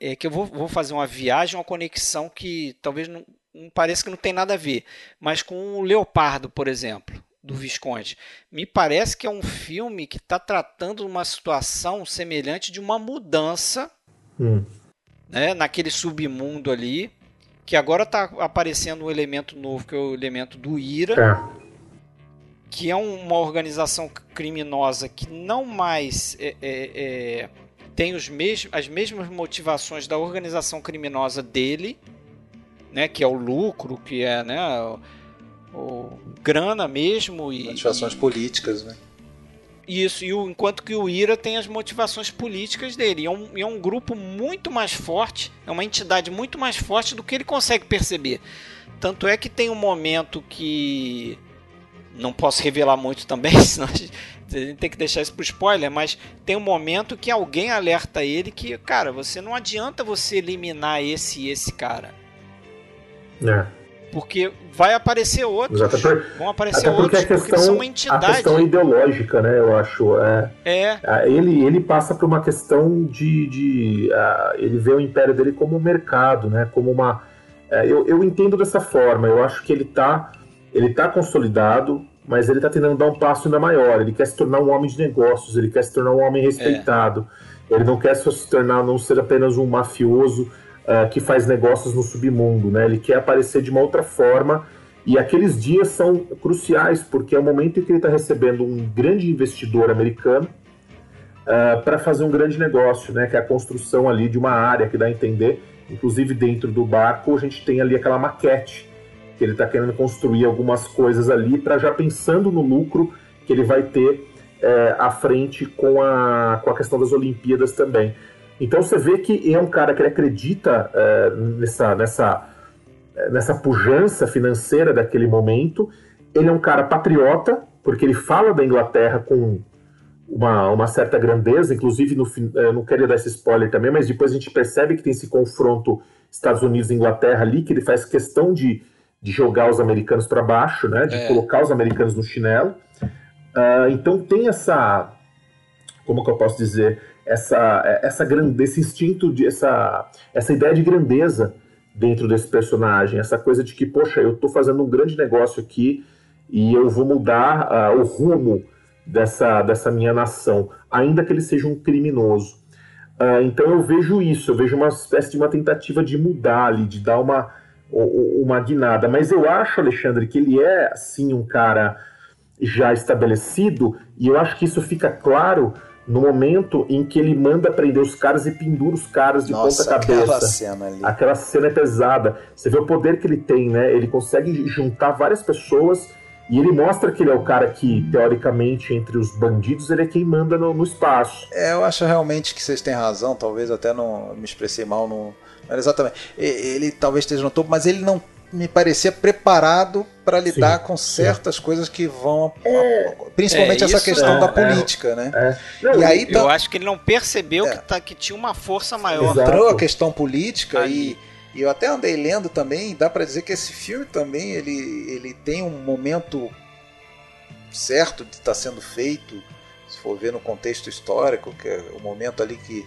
é que eu vou, vou fazer uma viagem, uma conexão que talvez não, não pareça que não tem nada a ver, mas com o Leopardo, por exemplo, do Visconde. Me parece que é um filme que está tratando uma situação semelhante de uma mudança hum. né, naquele submundo ali, que agora está aparecendo um elemento novo, que é o elemento do IRA. É. Que é uma organização criminosa que não mais é, é, é tem os mes as mesmas motivações da organização criminosa dele, né, que é o lucro, que é né, o, o grana mesmo e motivações e, políticas, né? Isso, e o, enquanto que o IRA tem as motivações políticas dele. É um, é um grupo muito mais forte, é uma entidade muito mais forte do que ele consegue perceber. Tanto é que tem um momento que. Não posso revelar muito também, senão a gente tem que deixar isso pro spoiler, mas tem um momento que alguém alerta ele que, cara, você não adianta você eliminar esse e esse cara. É. Porque vai aparecer outros. Exato. Vão aparecer outros porque, questão, porque são uma entidade. A questão ideológica, né? Eu acho. É, é. Ele, ele passa por uma questão de. de uh, ele vê o império dele como um mercado, né? Como uma. Uh, eu, eu entendo dessa forma. Eu acho que ele está ele tá consolidado mas ele está tentando dar um passo ainda maior. Ele quer se tornar um homem de negócios, ele quer se tornar um homem respeitado. É. Ele não quer se tornar, não ser apenas um mafioso uh, que faz negócios no submundo, né? Ele quer aparecer de uma outra forma e aqueles dias são cruciais porque é o momento em que ele está recebendo um grande investidor americano uh, para fazer um grande negócio, né? Que é a construção ali de uma área que dá a entender, inclusive dentro do barco a gente tem ali aquela maquete que ele está querendo construir algumas coisas ali para já pensando no lucro que ele vai ter é, à frente com a, com a questão das Olimpíadas também. Então você vê que é um cara que acredita é, nessa, nessa, nessa pujança financeira daquele momento. Ele é um cara patriota, porque ele fala da Inglaterra com uma, uma certa grandeza, inclusive no, não queria dar esse spoiler também, mas depois a gente percebe que tem esse confronto Estados Unidos Inglaterra ali, que ele faz questão de, de jogar os americanos para baixo, né, de é. colocar os americanos no chinelo. Uh, então tem essa, como que eu posso dizer, essa, essa grande, esse instinto, de, essa, essa ideia de grandeza dentro desse personagem, essa coisa de que, poxa, eu estou fazendo um grande negócio aqui e eu vou mudar uh, o rumo dessa, dessa minha nação, ainda que ele seja um criminoso. Uh, então eu vejo isso, eu vejo uma espécie de uma tentativa de mudar ali, de dar uma, uma guinada. Mas eu acho, Alexandre, que ele é, sim, um cara já estabelecido, e eu acho que isso fica claro no momento em que ele manda prender os caras e pendura os caras de Nossa, ponta cabeça. Aquela cena ali. Aquela cena é pesada. Você vê o poder que ele tem, né? Ele consegue juntar várias pessoas e ele mostra que ele é o cara que, teoricamente, entre os bandidos, ele é quem manda no, no espaço. É, eu acho realmente que vocês têm razão, talvez até não me expressei mal no. Exatamente. Ele talvez esteja no topo, mas ele não me parecia preparado para lidar sim, com certas sim. coisas que vão. É, principalmente é essa questão é, da política, né? É. Não, e aí, eu tá, acho que ele não percebeu que, tá, que tinha uma força maior. Entrou a questão política e, e, eu até andei lendo também, dá para dizer que esse filme também ele, ele tem um momento certo de estar tá sendo feito, se for ver no contexto histórico, que é o momento ali que,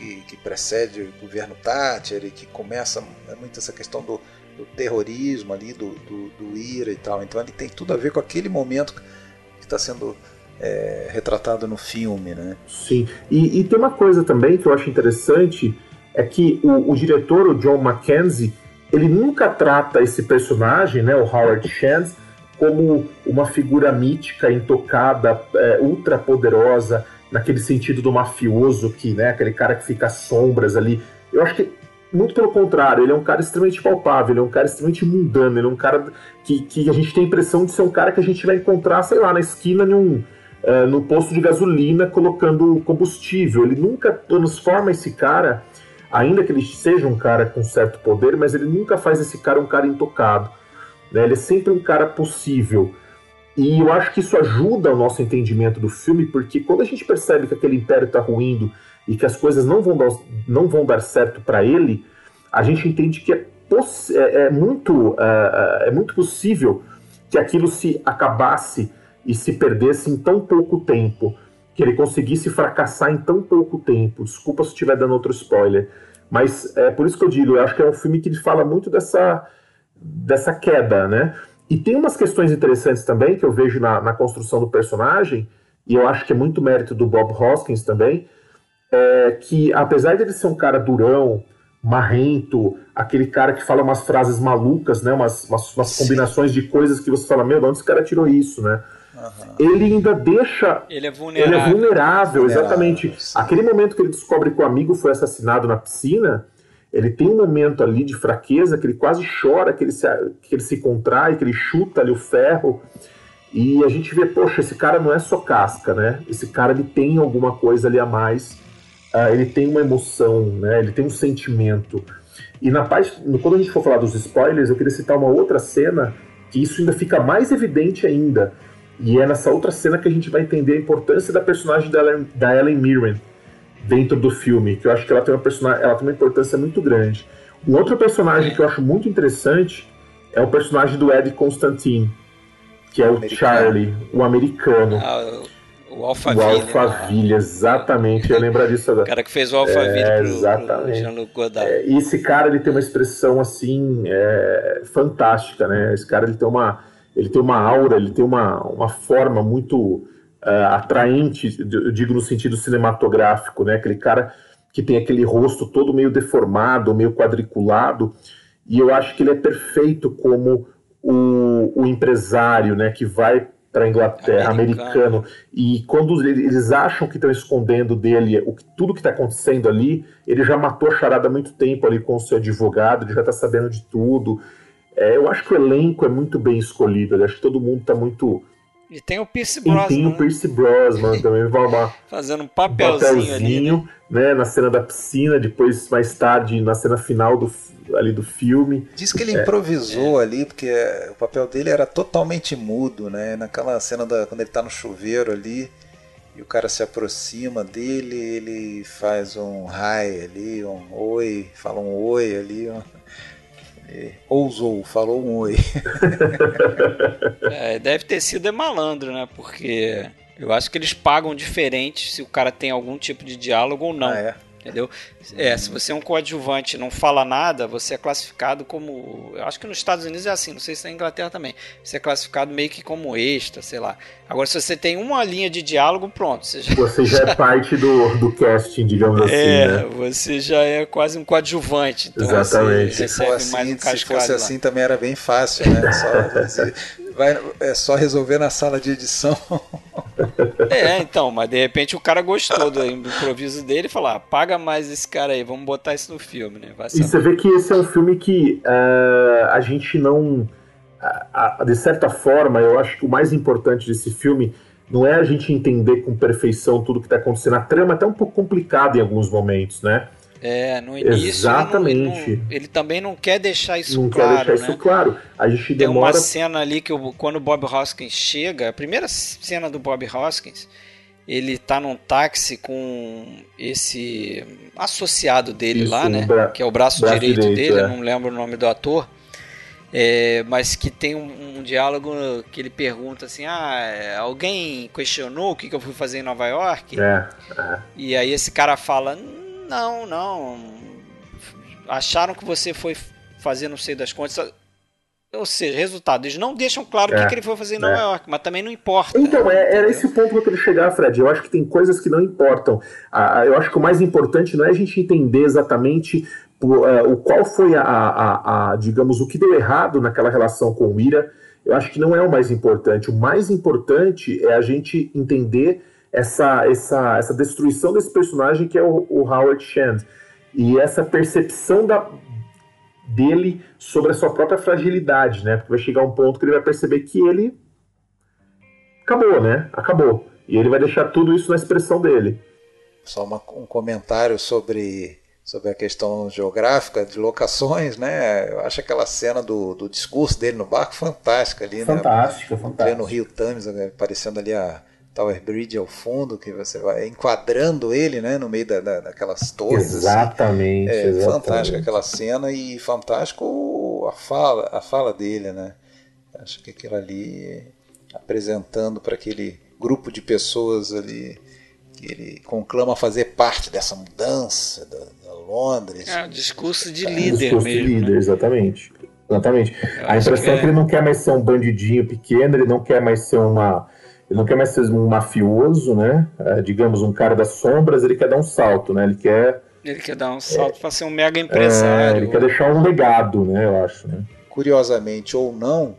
que, que precede o governo Thatcher e que começa é muito essa questão do do terrorismo ali, do, do, do, IRA e tal. Então ele tem tudo a ver com aquele momento que está sendo é, retratado no filme, né? Sim, e, e, tem uma coisa também que eu acho interessante, é que o, o diretor, o John Mackenzie, ele nunca trata esse personagem, né, o Howard Chance, como uma figura mítica, intocada, é, ultra poderosa, naquele sentido do mafioso, que, né, aquele cara que fica às sombras ali. Eu acho que muito pelo contrário, ele é um cara extremamente palpável, ele é um cara extremamente mundano, ele é um cara que, que a gente tem a impressão de ser um cara que a gente vai encontrar, sei lá, na esquina num, uh, no posto de gasolina colocando combustível. Ele nunca transforma esse cara, ainda que ele seja um cara com certo poder, mas ele nunca faz esse cara um cara intocado. Né? Ele é sempre um cara possível. E eu acho que isso ajuda o nosso entendimento do filme, porque quando a gente percebe que aquele império está ruindo e que as coisas não vão dar, não vão dar certo para ele, a gente entende que é, é, é muito, é, é, muito possível que aquilo se acabasse e se perdesse em tão pouco tempo, que ele conseguisse fracassar em tão pouco tempo. Desculpa se estiver dando outro spoiler, mas é por isso que eu digo, eu acho que é um filme que fala muito dessa, dessa queda, né? E tem umas questões interessantes também que eu vejo na, na construção do personagem, e eu acho que é muito mérito do Bob Hoskins também, é, que apesar de ele ser um cara durão, marrento, aquele cara que fala umas frases malucas, né, umas, umas, umas combinações de coisas que você fala, meu, de onde esse cara tirou isso, né? Uhum. Ele ainda deixa. Ele é vulnerável. Ele é vulnerável, exatamente. Sim. Aquele momento que ele descobre que o amigo foi assassinado na piscina, ele tem um momento ali de fraqueza que ele quase chora, que ele se, que ele se contrai, que ele chuta ali o ferro. E a gente vê, poxa, esse cara não é só casca, né? Esse cara ele tem alguma coisa ali a mais uh, ele tem uma emoção, né? Ele tem um sentimento. E na parte, quando a gente for falar dos spoilers, eu queria citar uma outra cena que isso ainda fica mais evidente ainda. E é nessa outra cena que a gente vai entender a importância da personagem da Ellen, da Ellen Mirren dentro do filme, que eu acho que ela tem uma personagem, ela tem uma importância muito grande. Um outro personagem que eu acho muito interessante é o personagem do Ed Constantine, que é o, o Charlie, o americano. Ah, o Alphaville. O Alphaville, exatamente. Eu lembro disso agora. O cara que fez o Alphaville é, pro, exatamente. Jean-Luc Godard. É, e esse cara, ele tem uma expressão, assim, é, fantástica, né? Esse cara, ele tem uma, ele tem uma aura, ele tem uma, uma forma muito uh, atraente, eu digo no sentido cinematográfico, né? Aquele cara que tem aquele rosto todo meio deformado, meio quadriculado, e eu acho que ele é perfeito como o, o empresário, né, que vai para a Inglaterra, americano. americano. e quando eles acham que estão escondendo dele o, tudo que está acontecendo ali, ele já matou a charada há muito tempo ali com o seu advogado, ele já está sabendo de tudo. É, eu acho que o elenco é muito bem escolhido, eu acho que todo mundo está muito e tem o Pierce Brosnan. E tem o Pierce Brosnan também. Fazendo um papelzinho, um papelzinho ali, né? né? Na cena da piscina, depois, mais tarde, na cena final do, ali do filme. Diz que ele é. improvisou é. ali, porque o papel dele era totalmente mudo, né? Naquela cena da, quando ele tá no chuveiro ali, e o cara se aproxima dele, ele faz um hi ali, um oi, fala um oi ali, um é, ousou, falou um oi. é, deve ter sido é malandro, né? Porque eu acho que eles pagam diferente se o cara tem algum tipo de diálogo ou não. Ah, é? Entendeu? É, se você é um coadjuvante e não fala nada, você é classificado como. Eu acho que nos Estados Unidos é assim, não sei se na Inglaterra também. Você é classificado meio que como extra, sei lá. Agora, se você tem uma linha de diálogo, pronto. Você já, você já, é parte do, do casting, digamos assim. É, né? você já é quase um coadjuvante. Então Exatamente. Você recebe assim, mais um se fosse assim, também era bem fácil, né? Só, vai, é só resolver na sala de edição. É, então, mas de repente o cara gostou do improviso dele e falou: ah, paga mais esse cara aí, vamos botar isso no filme, né? e você vê que esse é um filme que uh, a gente não. Uh, uh, de certa forma, eu acho que o mais importante desse filme não é a gente entender com perfeição tudo que está acontecendo. A trama é até um pouco complicada em alguns momentos, né? É, no início Exatamente. Ele, não, não, ele, também não quer deixar isso não claro. Não quer deixar né? isso claro. A gente Tem demora... uma cena ali que eu, quando o Bob Hoskins chega, a primeira cena do Bob Hoskins, ele tá num táxi com esse associado dele isso, lá, né? Bra... Que é o braço, braço direito, direito, dele, é. eu não lembro o nome do ator. É, mas que tem um, um, diálogo que ele pergunta assim: Ah, alguém questionou o que, que eu fui fazer em Nova York? É, é. E aí esse cara fala: não, não. Acharam que você foi fazer não sei das contas. Ou seja, resultado, eles não deixam claro o é, que, que, ele foi fazer em Nova é. York, mas também não importa. Então, é, era esse o ponto que eu queria chegar, Fred. Eu acho que tem coisas que não importam. Ah, eu acho que o mais importante não é a gente entender exatamente por, é, o qual foi a, a, a, digamos, o que deu errado naquela relação com o Ira. Eu acho que não é o mais importante. O mais importante é a gente entender essa, essa, essa destruição desse personagem que é o, o Howard Shand. E essa percepção da, dele sobre a sua própria fragilidade, né? Porque vai chegar um ponto que ele vai perceber que ele acabou, né? Acabou. E ele vai deixar tudo isso na expressão dele. Só uma, um comentário sobre, sobre a questão geográfica de locações, né? Eu acho aquela cena do, do discurso dele no barco fantástica ali, fantástica, né? Fantástica, No Rio Thames, aparecendo ali a, Tower Bridge ao fundo, que você vai enquadrando ele né, no meio da, da daquelas torres. Assim. Exatamente. Assim. É exatamente. fantástica aquela cena e fantástico a fala, a fala dele, né? Acho que aquilo ali apresentando para aquele grupo de pessoas ali que ele conclama fazer parte dessa mudança da, da Londres. É, um discurso de é, líder discurso mesmo. De líder, né? exatamente. Exatamente. a impressão é que ele não quer mais ser um bandidinho pequeno, ele não quer mais ser uma ele não quer mais ser um mafioso, né? É, digamos, um cara das sombras, ele quer dar um salto, né? Ele quer. Ele quer dar um salto é, para ser um mega empresário. É, ele quer deixar um legado, né? Eu acho. Né? Curiosamente ou não,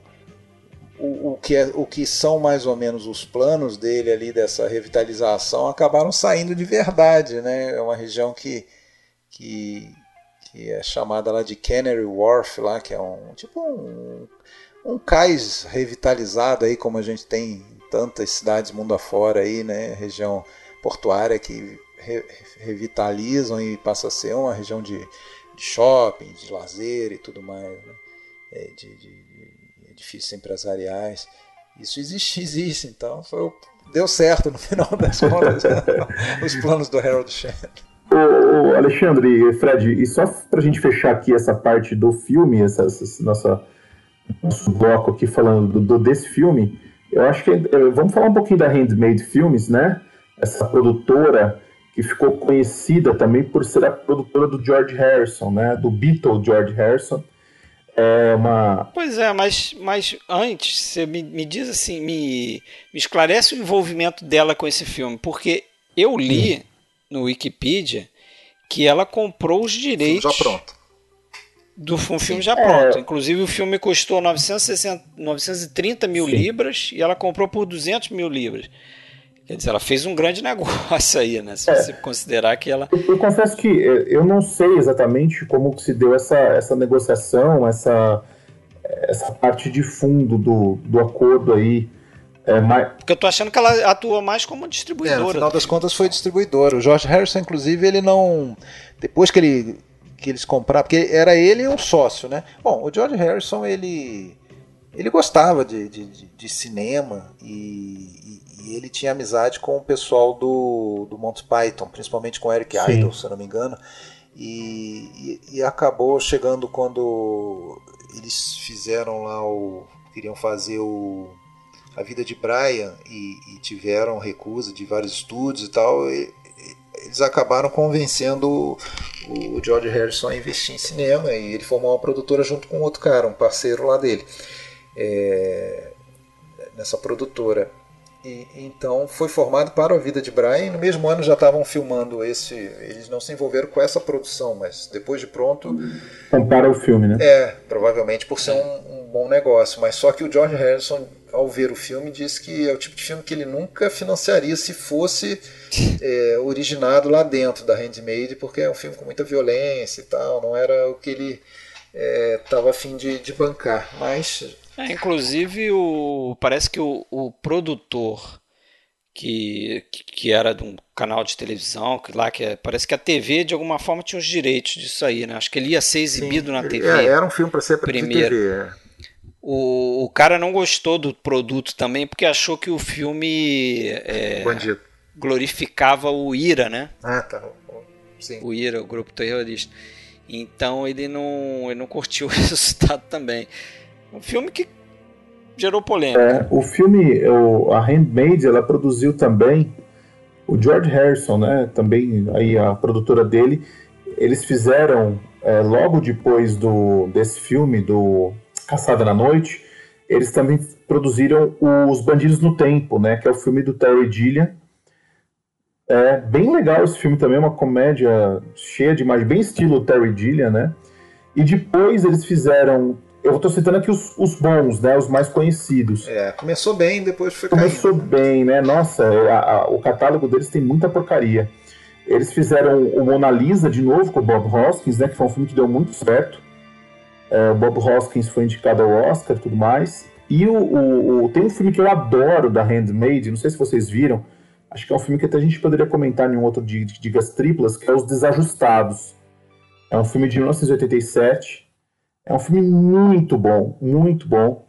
o, o, que é, o que são mais ou menos os planos dele ali dessa revitalização acabaram saindo de verdade, né? É uma região que, que, que é chamada lá de Canary Wharf, lá, que é um tipo um, um cais revitalizado aí, como a gente tem tantas cidades mundo afora aí, né, região portuária que re revitalizam e passa a ser uma região de, de shopping, de lazer e tudo mais, né, é, de, de, edifícios empresariais. Isso existe, existe, então foi, deu certo no final das contas né, os planos do Harold Shand. Ô, Alexandre, Fred, e só para a gente fechar aqui essa parte do filme, essa, essa nossa nosso bloco aqui falando do, do, desse filme, eu acho que eh, vamos falar um pouquinho da Handmade Films, né? Essa produtora que ficou conhecida também por ser a produtora do George Harrison, né? Do Beatle George Harrison. É uma... Pois é, mas, mas antes, você me, me diz assim, me, me esclarece o envolvimento dela com esse filme, porque eu li no Wikipedia que ela comprou os direitos. Já pronto. Do um filme já pronto. É. Inclusive o filme custou 960, 930 mil Sim. libras e ela comprou por 200 mil libras. Quer dizer, ela fez um grande negócio aí, né? Se é. você considerar que ela. Eu, eu, confesso que eh, eu não sei exatamente como se deu essa, essa negociação, essa, essa parte de fundo do, do acordo aí. É, mas... Porque eu tô achando que ela atua mais como distribuidora. É, no final das contas foi distribuidora. O George Harrison, inclusive, ele não. Depois que ele que eles compraram, porque era ele e um sócio, né? Bom, o George Harrison ele ele gostava de, de, de cinema e, e, e, ele tinha amizade com o pessoal do, do Monty Python, principalmente com Eric Sim. Idle, se eu não me engano. E, e, e, acabou chegando quando eles fizeram lá o. queriam fazer o. A Vida de Brian e, e tiveram recusa de vários estúdios e tal. Eles acabaram convencendo o George Harrison a investir em cinema e ele formou uma produtora junto com outro cara, um parceiro lá dele, é, nessa produtora. E, então foi formado para a vida de Brian. No mesmo ano já estavam filmando esse. Eles não se envolveram com essa produção, mas depois de pronto. Compara o filme, né? É, provavelmente por ser um, um, bom negócio. Mas só que o George Harrison, ao ver o filme, disse que é o tipo de filme que ele nunca financiaria se fosse é, originado lá dentro da Handmade, porque é um filme com muita violência e tal. Não era o que ele estava é, afim de, de bancar. Mas é, inclusive, o, parece que o, o produtor que, que era de um canal de televisão, que lá que é, parece que a TV de alguma forma tinha os direitos disso aí, né? Acho que ele ia ser exibido Sim, na TV. É, era um filme para ser primeiro. TV. O, o cara não gostou do produto também porque achou que o filme é, glorificava o IRA, né? Ah, tá. Sim. O IRA, o grupo terrorista. Então ele não, ele não curtiu o resultado também. Um filme que gerou polêmica. É, o filme, o, a Handmaid, ela produziu também o George Harrison, né? Também aí a produtora dele. Eles fizeram é, logo depois do desse filme do Caçada na Noite, eles também produziram Os Bandidos no Tempo, né? Que é o filme do Terry Gilliam. É bem legal esse filme também, uma comédia cheia de imagem, bem estilo Terry Gilliam, né? E depois eles fizeram eu estou citando aqui os, os, bons, né? Os mais conhecidos. É, começou bem, depois foi Começou caindo. bem, né? Nossa, a, a, o catálogo deles tem muita porcaria. Eles fizeram o Mona Lisa de novo com o Bob Hoskins, né? Que foi um filme que deu muito certo. É, Bob Hoskins foi indicado ao Oscar tudo mais. E o, o, o, tem um filme que eu adoro da Handmaid, não sei se vocês viram. Acho que é um filme que até a gente poderia comentar em um outro de Dicas Triplas, que é Os Desajustados. É um filme de 1987 é um filme muito bom, muito bom.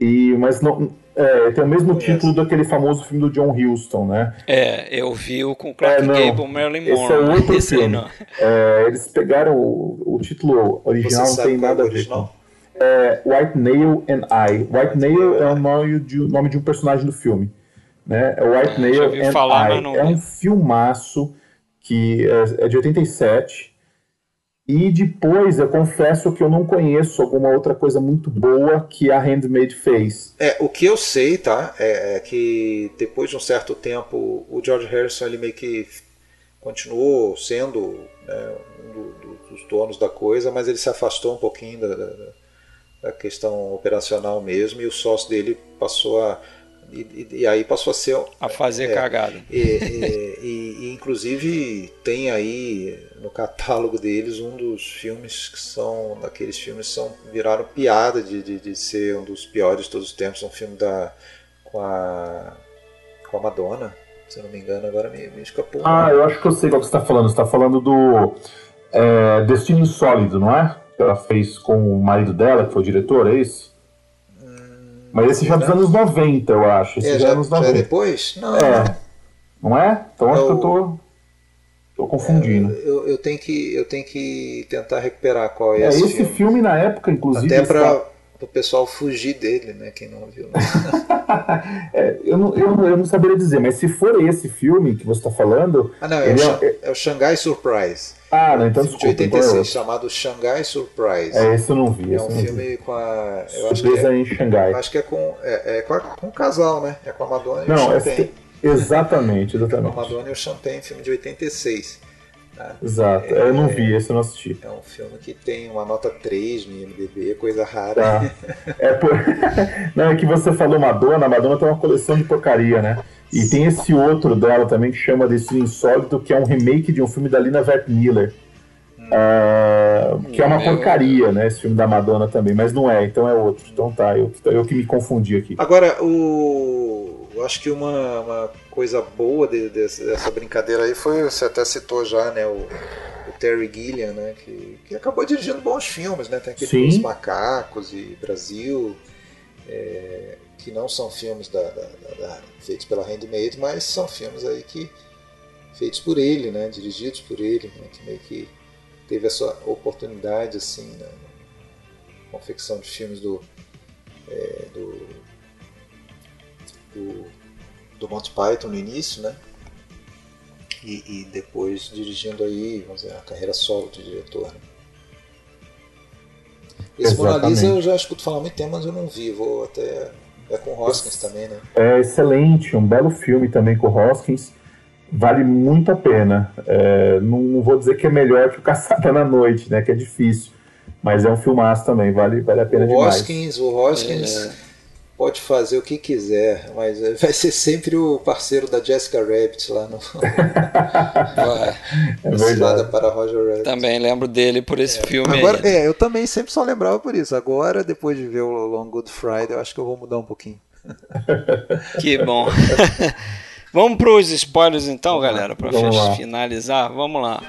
E, mas não, é, tem o mesmo título daquele famoso filme do John Huston, né? É, eu vi o com Clark é, Gable, Marilyn Monroe. Esse é outro esse filme. É, eles pegaram o, o título original, não tem nada a ver com. É, White Nail and I. White Nail é o nome de, nome de um personagem do filme. Né? É White é, Nail and falar, I. É um filmaço que é, é de 87 e depois eu confesso que eu não conheço alguma outra coisa muito boa que a Handmade fez. É, o que eu sei, tá? É, é que depois de um certo tempo o George Harrison ele meio que continuou sendo né, um do, do, dos donos da coisa, mas ele se afastou um pouquinho da, da, da questão operacional mesmo e o sócio dele passou a e, e, aí passou a ser. A fazer é, cagada. E, e, e, inclusive tem aí no catálogo deles um dos filmes que são. Daqueles filmes são, viraram piada de, de, de ser um dos piores de todos os tempos. Um filme da, com, a, com a Madonna, se eu não me engano, agora me, me escapou. Ah, eu acho que eu sei qual que você está falando. Você está falando do é, Destino Insólito, não é? Que ela fez com o marido dela, que foi o diretor, é isso? Mas esse já é dos anos 90, eu acho. Esse é, já, é anos 90. já é depois? Não. É. Não é? Então acho que eu tô, tô confundindo. É, eu, eu, tenho que, eu tenho que tentar recuperar qual é, é esse, esse filme. filme. na época, inclusive. Até para está... o pessoal fugir dele, né? Quem não viu. Né? é, eu, não, eu, eu não saberia dizer, mas se for esse filme que você está falando. Ah, não, é, o, é, é o Shanghai Surprise. Ah, não, então desculpa. De 86, então chamado Shanghai Surprise. É, esse eu não vi. É um filme vi. com a. Eu Surpresa acho que é, em Xangai. Acho que é com, é, é com, a, com o casal, né? É com a Madonna e não, o Champagne. Exatamente, exatamente. É a Madonna e o Champagne, filme de 86. Né? Exato, é, eu não vi, esse eu não assisti. É um filme que tem uma nota 3 no IMDB, coisa rara. Ah, é por... não, é que você falou Madonna, a Madonna tem uma coleção de porcaria, né? E tem esse outro dela também que chama Destino Insólito, que é um remake de um filme da Lina Vert Miller. Uh, que é uma porcaria, né? Esse filme da Madonna também, mas não é, então é outro. Então tá, eu, eu que me confundi aqui. Agora, o. Eu acho que uma, uma coisa boa de, de, dessa brincadeira aí foi, você até citou já, né? O, o Terry Gilliam, né? Que, que acabou dirigindo bons filmes, né? Tem aquele Os Macacos e Brasil, é, que não são filmes da, da, da, feitos pela Handmade, mas são filmes aí que feitos por ele, né? Dirigidos por ele, né, que meio que teve a sua oportunidade assim na, na confecção de filmes do, é, do, do, do Monty Python no início, né? E, e, depois dirigindo aí, vamos dizer, a carreira solo de diretor. Né? Esse. Mona Lisa eu já escuto falar há muito tempo, mas eu não vi. Vou até. É com Hoskins também, né? É excelente, um belo filme também com Hoskins vale muito a pena. É, não, não, vou dizer que é melhor que o Caçada na Noite, né? Que é difícil. Mas é um filmaço também, vale, vale a pena o demais. Hoskins, o Hoskins é. Pode fazer o que quiser, mas vai ser sempre o parceiro da Jessica Rabbit lá no. é verdade. para Roger Rabbit. Também lembro dele por esse é. filme. Agora, aí. é, eu também sempre só lembrava por isso. Agora, depois de ver o Long Good Friday, eu acho que eu vou mudar um pouquinho. que bom. Vamos para os spoilers então, Vamos galera, para finalizar. Vamos lá.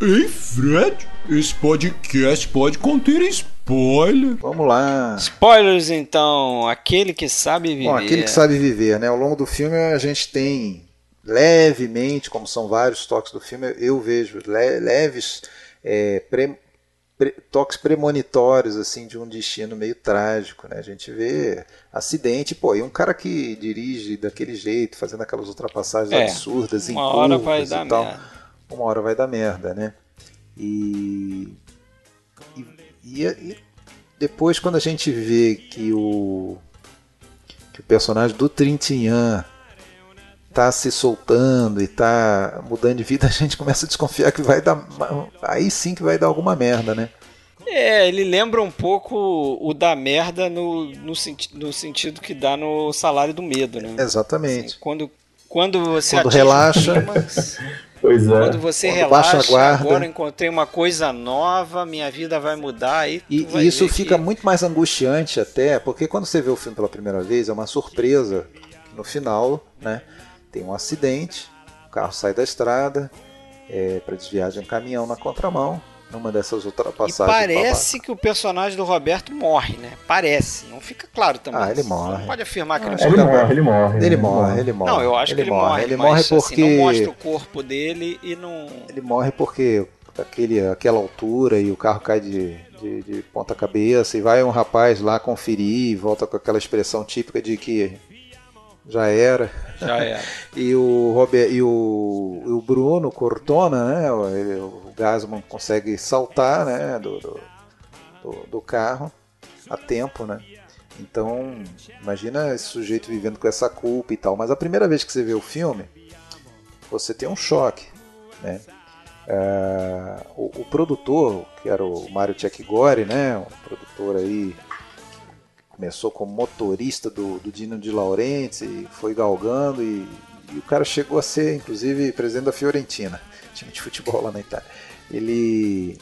Ei, Fred, esse podcast pode conter spoiler. Vamos lá. Spoilers então, aquele que sabe viver. Bom, aquele que sabe viver, né? Ao longo do filme a gente tem levemente, como são vários toques do filme, eu vejo leves é, pre toques premonitórios assim de um destino meio trágico, né? A gente vê acidente, pô, e um cara que dirige daquele jeito, fazendo aquelas ultrapassagens é, absurdas uma em hora vai dar tal, merda. uma hora vai dar merda, né? E, e, e, depois quando a gente vê que o que o personagem do Trintignant tá se soltando e tá mudando de vida, a gente começa a desconfiar que vai dar. Aí sim que vai dar alguma merda, né? É, ele lembra um pouco o da merda no, no, senti no sentido que dá no salário do medo, né? Exatamente. Assim, quando, quando você quando relaxa. pois é. Quando você quando relaxa, guarda, agora encontrei uma coisa nova, minha vida vai mudar. E, e, e isso fica que... muito mais angustiante até, porque quando você vê o filme pela primeira vez, é uma surpresa no final, né? tem um acidente, o carro sai da estrada é, para desviar de um caminhão na contramão, numa dessas ultrapassagens. E parece que o personagem do Roberto morre, né? Parece, não fica claro também. Ah, ele morre. Não pode afirmar que ah, ele, ele morre, ele morre. Ele morre, ele morre. Não, eu acho ele que ele morre. morre ele morre assim, porque assim, não mostra o corpo dele e não. Ele morre porque aquele, aquela altura e o carro cai de, de, de ponta cabeça e vai um rapaz lá conferir e volta com aquela expressão típica de que já era. Já era. e o Robert, e o, o Bruno Cortona, né? O, ele, o Gasman consegue saltar, né? Do, do, do, do carro a tempo, né? Então, imagina esse sujeito vivendo com essa culpa e tal. Mas a primeira vez que você vê o filme, você tem um choque, né? Uh, o, o, produtor, que era o Mário Tchekgori, né? Um produtor aí começou como motorista do, do Dino de Laurenti, foi galgando e, e, o cara chegou a ser, inclusive, presidente da Fiorentina, time de futebol lá na Itália. Ele,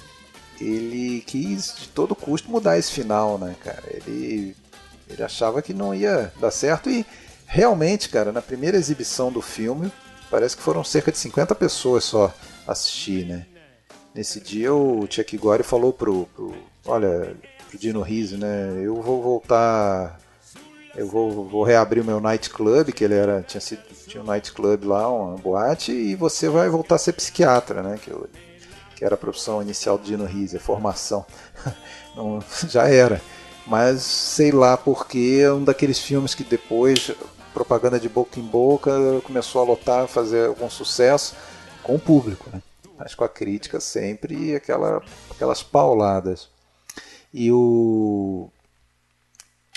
ele quis de todo custo mudar esse final, né, cara? Ele, ele achava que não ia dar certo e realmente, cara, na primeira exibição do filme, parece que foram cerca de 50 pessoas só assistir, né? Nesse dia o Chuck Gore falou pro, pro olha, pro Dino Rizzo, né? Eu vou voltar. Eu vou, vou reabrir o meu nightclub, que ele era. Tinha, sido, tinha um nightclub lá, uma boate, e você vai voltar a ser psiquiatra, né? Que, eu, que era a profissão inicial do Dino Rizzo, a formação. Não, já era. Mas sei lá porque é um daqueles filmes que depois, propaganda de boca em boca, começou a lotar, fazer algum sucesso com o público, né? Mas com a crítica sempre aquela, aquelas pauladas. E o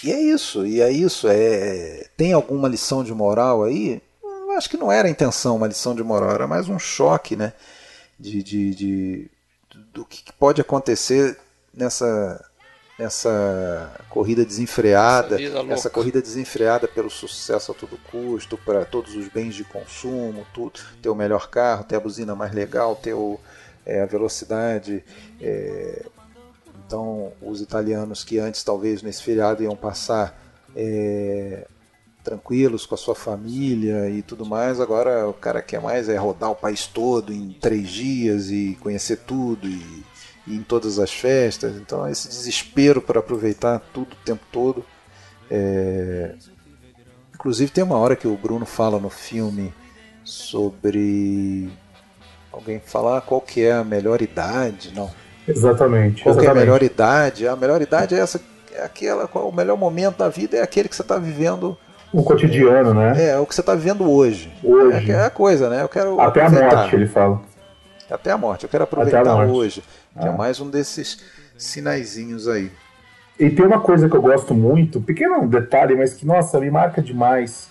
e é isso, e é isso. É, tem alguma lição de moral aí? acho que não era a intenção uma lição de moral, era mais um choque, né? De, de, de do que pode acontecer nessa nessa corrida desenfreada, essa corrida desenfreada pelo sucesso a todo custo, para todos os bens de consumo, tudo, ter o melhor carro, ter a buzina mais legal, ter o, é, a velocidade. É, então, os italianos que antes talvez nesse feriado iam passar é, tranquilos com a sua família e tudo mais, agora o cara quer mais é rodar o país todo em três dias e conhecer tudo e e em todas as festas. Então, esse desespero para aproveitar tudo o tempo todo. É... Inclusive, tem uma hora que o Bruno fala no filme sobre. Alguém falar qual que é a melhor idade, não. Exatamente. Qual exatamente. é a melhor idade? A melhor idade é essa, é aquela, qual, o melhor momento da vida é aquele que você está vivendo o cotidiano, né? É, o que você está vivendo hoje. Hoje. É, é, a coisa, né? Eu quero Até aproveitar. a morte, ele fala. Até a morte. Eu quero aproveitar hoje. Que é ah. mais um desses sinaizinhos aí. E tem uma coisa que eu gosto muito, pequeno detalhe, mas que, nossa, me marca demais.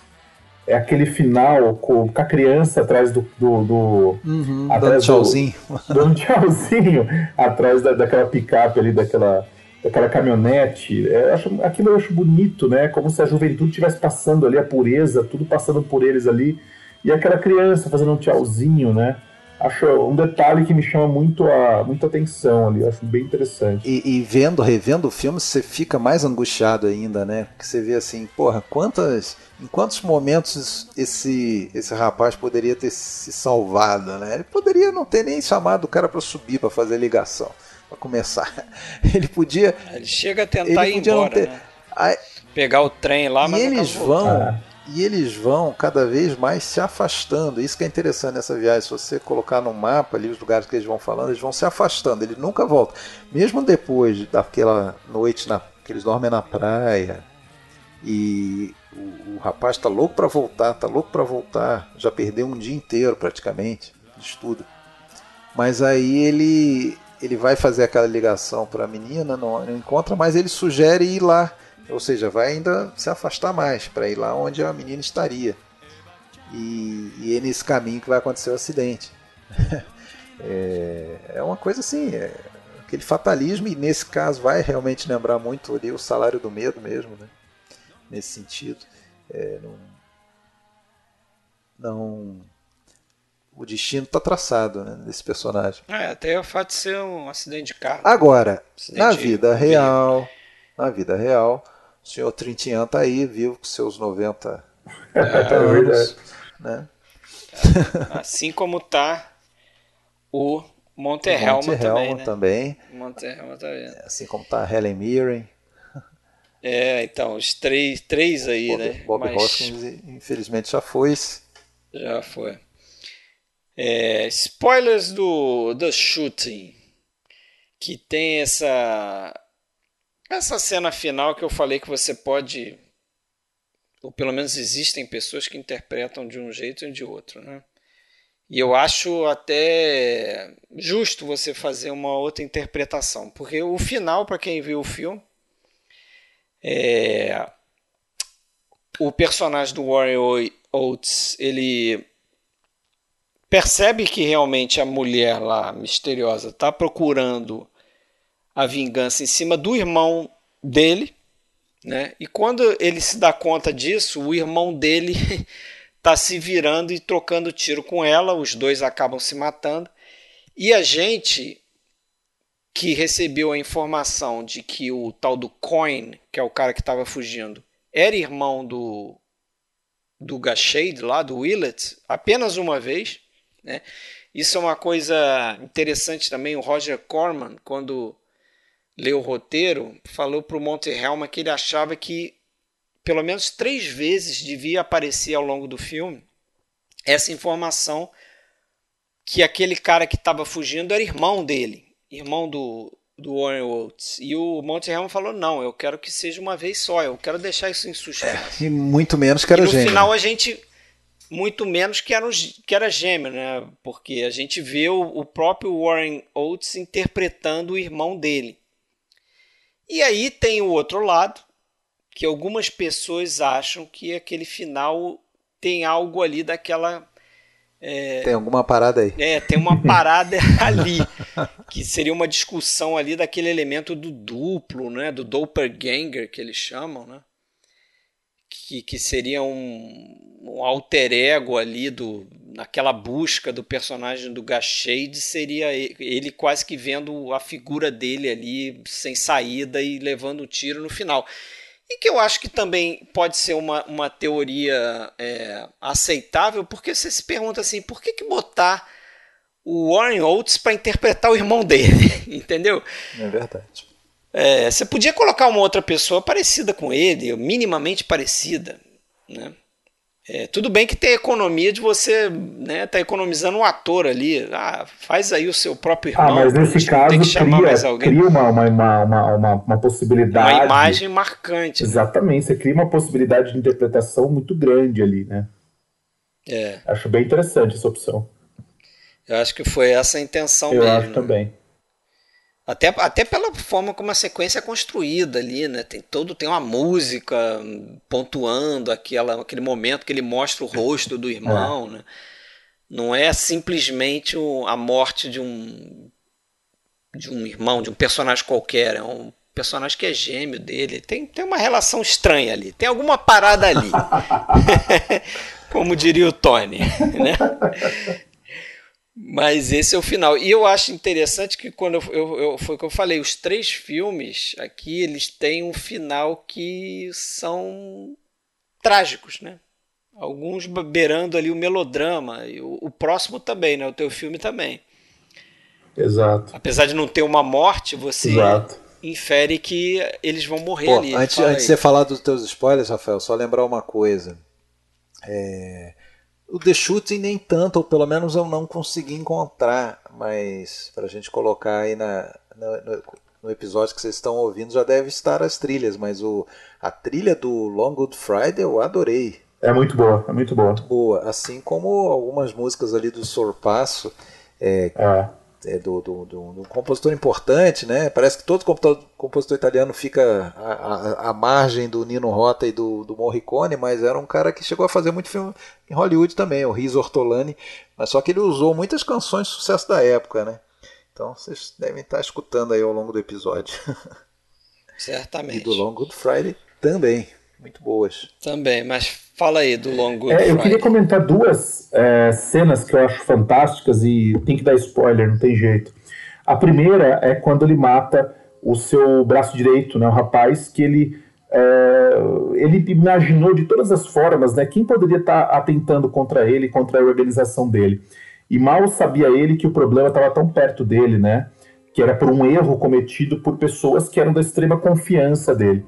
É aquele final com, com a criança atrás do. do, do uhum, atrás dando tchauzinho. Do, dando tchauzinho atrás da, daquela picape ali, daquela, daquela caminhonete. É, acho, aquilo eu acho bonito, né? Como se a juventude estivesse passando ali, a pureza, tudo passando por eles ali. E aquela criança fazendo um tchauzinho, né? Acho um detalhe que me chama muito a muita atenção ali, acho bem interessante. E, e, vendo, revendo o filme, você fica mais angustiado ainda, né? Porque você vê assim, porra, quantas, em quantos momentos esse esse rapaz poderia ter se salvado, né? Ele poderia não ter nem chamado o cara para subir para fazer ligação, para começar. Ele podia. Ele chega a tentar ir embora, ter... né? Aí... Pegar o trem lá, mas e eles vão. Ah e eles vão cada vez mais se afastando. Isso que é interessante nessa viagem. Se você colocar no mapa ali os lugares que eles vão falando, eles vão se afastando. Eles nunca voltam. Mesmo depois daquela noite na, que eles dormem na praia e o, o rapaz está louco para voltar, está louco para voltar. Já perdeu um dia inteiro praticamente de estudo. Mas aí ele ele vai fazer aquela ligação para a menina, não, não encontra, mas ele sugere ir lá ou seja, vai ainda se afastar mais para ir lá onde a menina estaria. E, e é nesse caminho que vai acontecer o acidente. é, é, uma coisa assim, é aquele fatalismo, e nesse caso vai realmente lembrar muito ali o salário do medo mesmo, né? nesse sentido. É, não, não, o destino está traçado né, desse personagem. É, até o fato de ser um acidente de carro. Agora, na vida real, na vida real, o senhor Trintian tá aí, vivo com seus 90, 90 é, anos. Né? Assim como tá o Monterhelma, Monterhelma também. Né? Monterhelma também. É, assim como tá Helen Mirren. É, então, os três, três aí, Bob, né? Bob Mas... Hoskins, infelizmente, já foi. Já foi. É, spoilers do The Shooting, que tem essa essa cena final que eu falei que você pode. Ou pelo menos existem pessoas que interpretam de um jeito ou de outro, né? E eu acho até justo você fazer uma outra interpretação, porque o final, para quem viu o filme, é... o personagem do Warren Oates, ele percebe que realmente a mulher lá misteriosa está procurando a vingança em cima do irmão dele, né? E quando ele se dá conta disso, o irmão dele está se virando e trocando tiro com ela, os dois acabam se matando. E a gente que recebeu a informação de que o tal do Coin, que é o cara que estava fugindo, era irmão do do Gashade lá do Willett, apenas uma vez, né? Isso é uma coisa interessante também. O Roger Corman, quando leu o roteiro, falou para o Monterhelma que ele achava que pelo menos três vezes devia aparecer ao longo do filme essa informação que aquele cara que estava fugindo era irmão dele, irmão do, do Warren Oates. E o Monterhelma falou: não, eu quero que seja uma vez só, eu quero deixar isso em suspense. É, e muito menos que era e no gêmeo. No final a gente. Muito menos que era, que era gêmeo, né? Porque a gente vê o, o próprio Warren Oates interpretando o irmão dele. E aí tem o outro lado, que algumas pessoas acham que aquele final tem algo ali daquela. É, tem alguma parada aí. É, tem uma parada ali. Que seria uma discussão ali daquele elemento do duplo, né? Do doppelganger que eles chamam, né? Que, que seria um, um alter ego ali do, naquela busca do personagem do Gashade seria ele quase que vendo a figura dele ali sem saída e levando um tiro no final. E que eu acho que também pode ser uma, uma teoria é, aceitável, porque você se pergunta assim, por que, que botar o Warren Oates para interpretar o irmão dele? Entendeu? É verdade. É, você podia colocar uma outra pessoa parecida com ele, minimamente parecida, né? É, tudo bem que tem economia de você né, tá economizando um ator ali. Ah, faz aí o seu próprio irmão. Ah, mas nesse caso tem que chamar cria, mais alguém. cria uma, uma, uma, uma, uma possibilidade. Uma imagem marcante. Né? Exatamente, você cria uma possibilidade de interpretação muito grande ali, né? É. Acho bem interessante essa opção. Eu acho que foi essa a intenção Eu mesmo. Eu acho também. Até, até pela forma como a sequência é construída ali, né? Tem todo tem uma música pontuando aquela, aquele momento que ele mostra o rosto do irmão, é. né? Não é simplesmente a morte de um de um irmão, de um personagem qualquer, é um personagem que é gêmeo dele. Tem, tem uma relação estranha ali, tem alguma parada ali. como diria o Tony, né? Mas esse é o final. E eu acho interessante que quando eu, eu, eu, foi o que eu falei, os três filmes aqui eles têm um final que são trágicos, né? Alguns beirando ali o melodrama. E o, o próximo também, né? O teu filme também. Exato. Apesar de não ter uma morte, você Exato. infere que eles vão morrer Pô, ali. Antes, antes de você falar dos teus spoilers, Rafael, só lembrar uma coisa. É o The Shooting nem tanto, ou pelo menos eu não consegui encontrar, mas para a gente colocar aí na, na no, no, episódio que vocês estão ouvindo já deve estar as trilhas, mas o, a trilha do Long Good Friday eu adorei. É muito boa, é muito boa. Muito boa, assim como algumas músicas ali do Sorpasso, é, é é, do, do, do, do, compositor importante, né? Parece que todo compositor, italiano fica à, à, à, margem do Nino Rota e do, do Morricone, mas era um cara que chegou a fazer muito filme em Hollywood também, o Riz Ortolani, mas só que ele usou muitas canções de sucesso da época, né? Então vocês devem estar escutando aí ao longo do episódio. Certamente. E do Long Good Friday também, muito boas. Também, mas Fala aí do Long Good é. Eu queria comentar duas é, cenas que eu acho fantásticas e tem que dar spoiler, não tem jeito. A primeira é quando ele mata o seu braço direito, né, o rapaz que ele é, ele imaginou de todas as formas, né, quem poderia estar tá atentando contra ele, contra a organização dele. E mal sabia ele que o problema estava tão perto dele, né, que era por um erro cometido por pessoas que eram da extrema confiança dele.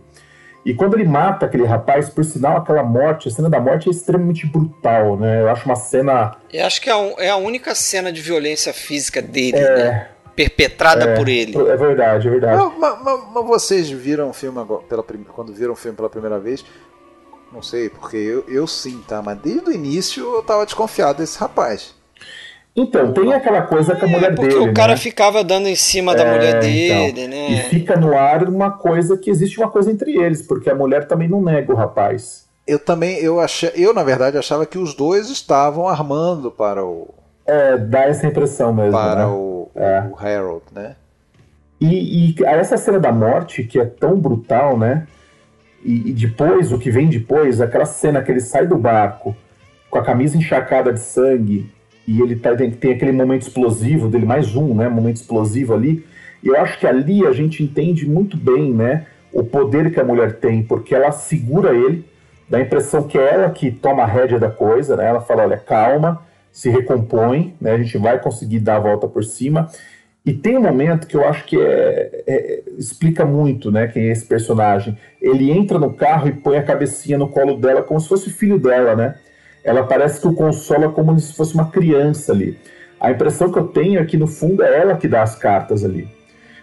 E quando ele mata aquele rapaz, por sinal, aquela morte, a cena da morte é extremamente brutal, né? Eu acho uma cena. Eu acho que é a, é a única cena de violência física dele, é, né? Perpetrada é, por ele. É verdade, é verdade. Mas, mas, mas vocês viram o filme agora, pela, quando viram o filme pela primeira vez? Não sei, porque eu, eu sim, tá? Mas desde o início eu tava desconfiado desse rapaz. Então, tem aquela coisa com a mulher é, porque dele. Porque o cara né? ficava dando em cima da é, mulher dele, então, né? E fica no ar uma coisa que existe uma coisa entre eles, porque a mulher também não nega o rapaz. Eu também, eu achei, eu na verdade achava que os dois estavam armando para o. É, dá essa impressão mesmo. Para né? o, é. o Harold, né? E, e, essa cena da morte, que é tão brutal, né? E, e depois, o que vem depois, aquela cena que ele sai do barco com a camisa encharcada de sangue e ele tá, tem, tem aquele momento explosivo dele, mais um, né, momento explosivo ali, e eu acho que ali a gente entende muito bem, né, o poder que a mulher tem, porque ela segura ele, dá a impressão que é ela que toma a rédea da coisa, né, ela fala, olha, calma, se recompõe, né, a gente vai conseguir dar a volta por cima, e tem um momento que eu acho que é, é, explica muito, né, quem é esse personagem. Ele entra no carro e põe a cabecinha no colo dela como se fosse filho dela, né? Ela parece que o consola como se fosse uma criança ali. A impressão que eu tenho é que no fundo é ela que dá as cartas ali.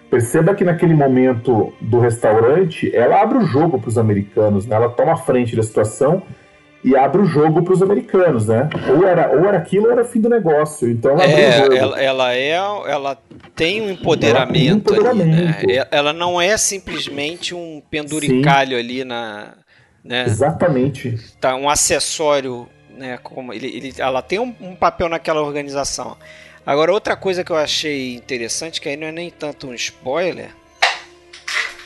Perceba que naquele momento do restaurante, ela abre o jogo para os americanos, né? ela toma a frente da situação e abre o jogo para os americanos, né? Ou era, ou era aquilo ou era fim do negócio. Então ela, é, ela, ela, é, ela tem um empoderamento, ela, um empoderamento. Ali, né? Ela não é simplesmente um penduricalho Sim. ali na, né? Exatamente. Tá um acessório né? Como ele, ele, ela tem um, um papel naquela organização. Agora, outra coisa que eu achei interessante, que aí não é nem tanto um spoiler,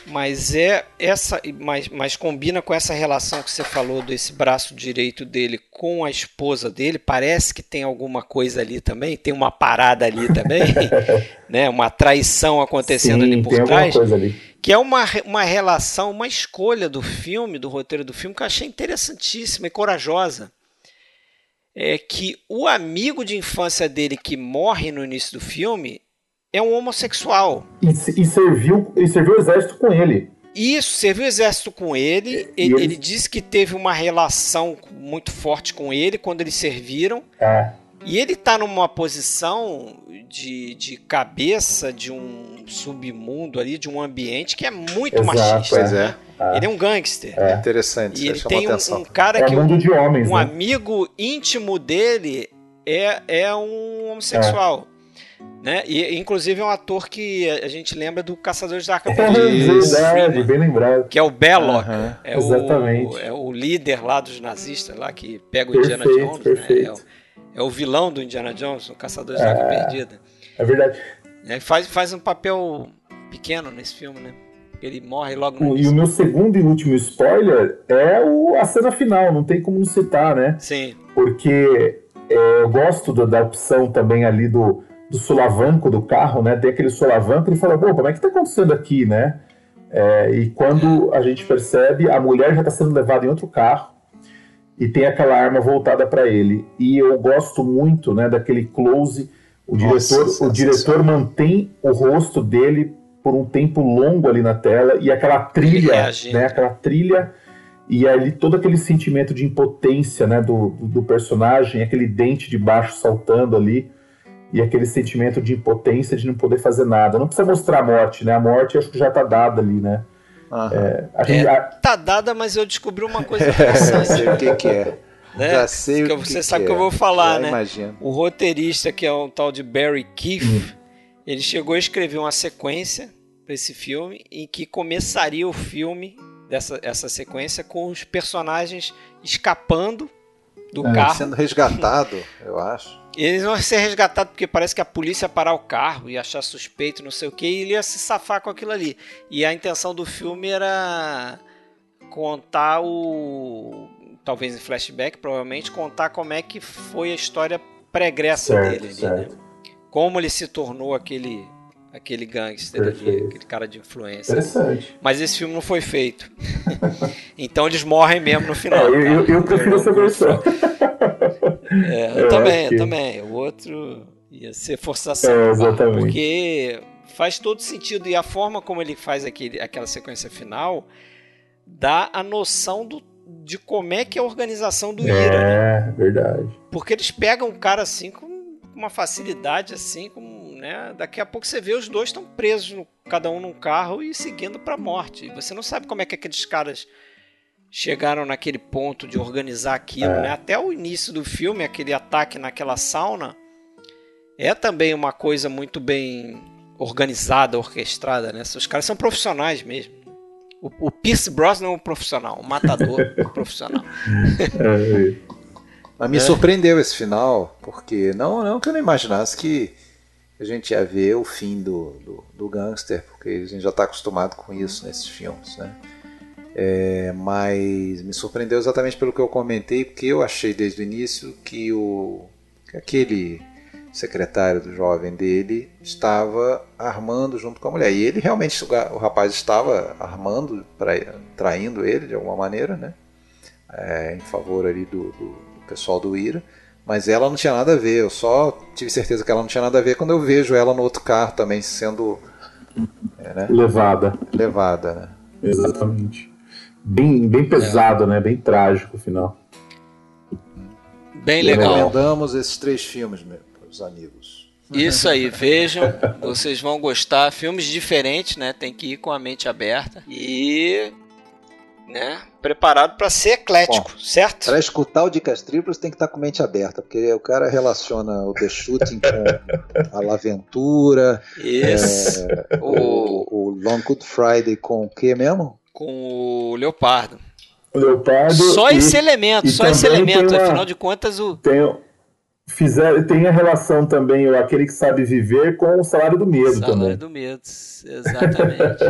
mas é essa, mas, mas combina com essa relação que você falou desse braço direito dele com a esposa dele. Parece que tem alguma coisa ali também, tem uma parada ali também, né? Uma traição acontecendo Sim, ali por trás, ali. que é uma, uma relação, uma escolha do filme, do roteiro do filme que eu achei interessantíssima e corajosa. É que o amigo de infância dele que morre no início do filme é um homossexual. E, e serviu, e serviu o exército com ele. Isso, serviu o exército com ele. E Ele, ele- ele disse que teve uma relação muito forte com ele quando eles serviram. É, E ele tá numa posição de, de cabeça de um submundo ali, de um ambiente que é muito Exato, machista. Pois né? é. Ele é um gangster. É. Interessante, E isso ele tem um, um cara é que é um, de homens, um né? amigo íntimo dele é, é um homossexual. Né? E, inclusive é um ator que a gente lembra do Caçadores da Arca É verdade, Freeman, bem lembrado. que é o Belloc. Aham. É Exatamente. O, é o líder lá dos nazistas, lá que pega o Indiana Perfeito, Jones. perfeito. Né? É, o, é o vilão do Indiana Jones, o Caçadores da Arca Perdida. É verdade. É, faz, faz um papel pequeno nesse filme, né? Ele morre logo no O- e o início. meu segundo e último spoiler é o, a cena final, não tem como não citar, né? Sim, Porque é, eu gosto da, da opção também ali do, do solavanco do carro, né? Tem aquele solavanco e fala, pô, como é que tá acontecendo aqui, né? É, e quando a gente percebe, a mulher já está sendo levada em outro carro e tem aquela arma voltada para ele. E eu gosto muito, né, daquele close. O Nossa, diretor, o diretor mantém o rosto dele por um tempo longo ali na tela e aquela trilha, né, aquela trilha e ali todo aquele sentimento de impotência, né, do, do, do personagem, aquele dente de baixo saltando ali e aquele sentimento de impotência de não poder fazer nada. Não precisa mostrar a morte, né? A morte acho que já tá dada ali, né? Aham. A gente, a- tá dada, mas eu descobri uma coisa Já interessante. sei o que, que é. né? Já sei Que o que você que sabe é. que eu vou falar, Já né? Imagino. O roteirista, que é um tal de Barry Keefe, Hum. ele chegou a escrever uma sequência para esse filme em que começaria o filme dessa essa sequência com os personagens escapando do É, carro. Sendo resgatado, eu acho. Eles vão ser resgatados porque parece que a polícia ia parar o carro e achar suspeito, não sei o que, e ele ia se safar com aquilo ali. E a intenção do filme era contar o. Talvez em flashback, provavelmente, contar como é que foi a história pregressa Certo, dele ali, né? certo. Como ele se tornou aquele. Aquele gangster ali, aquele cara de influência. interessante. Mas esse filme não foi feito. então eles morrem mesmo no É, final. eu, eu, tá? eu prefiro essa versão. É, eu Eu também, que- eu também. O outro ia ser forçação. É, exatamente. Porque faz todo sentido. E a forma como ele faz aquele, aquela sequência final dá a noção do, de como é que é a organização do Ira. né? É, verdade. Porque eles pegam o cara assim com uma facilidade assim, com, né? Daqui a pouco você vê os dois estão presos, no- cada um num carro e seguindo para a morte. E você não sabe como é que aqueles caras chegaram naquele ponto de organizar aquilo, É. né? Até o início do filme, aquele ataque naquela sauna é também uma coisa muito bem organizada, orquestrada, né? Os caras são profissionais mesmo. O, o Pierce Brosnan é um profissional, um matador profissional. É, Mas me É. surpreendeu esse final, porque não, não que eu não imaginasse que a gente ia ver o fim do, do, do gangster, porque a gente já está acostumado com isso nesses filmes, né? É, mas me surpreendeu exatamente pelo que eu comentei, porque eu achei desde o início que, o, que aquele secretário do jovem dele estava armando junto com a mulher. E ele realmente, o rapaz estava armando, traindo ele de alguma maneira, né? É, em favor ali do, do- do pessoal do Ira. Mas ela não tinha nada a ver. Eu só tive certeza que ela não tinha nada a ver quando eu vejo ela no outro carro também sendo levada. levada, né? Exatamente. Bem, bem pesado, né? Bem trágico o final. Bem legal. Recomendamos esses três filmes, meus amigos. Isso aí, vejam, vocês vão gostar. Filmes diferentes, né? Tem que ir com a mente aberta e, né? Preparado para ser eclético, certo? Para escutar o Dicas Triplas tem que estar com mente aberta, porque o cara relaciona o The Shooting com a Laventura, Isso. O, o, o Long Good Friday com o que mesmo? Com o Leopardo. Leopardo. Só e, esse elemento, só esse elemento. Uma, afinal de contas, o. Tem, fizer, tem a relação também, aquele que sabe viver, com o salário do medo salário também. Salário do medo, exatamente.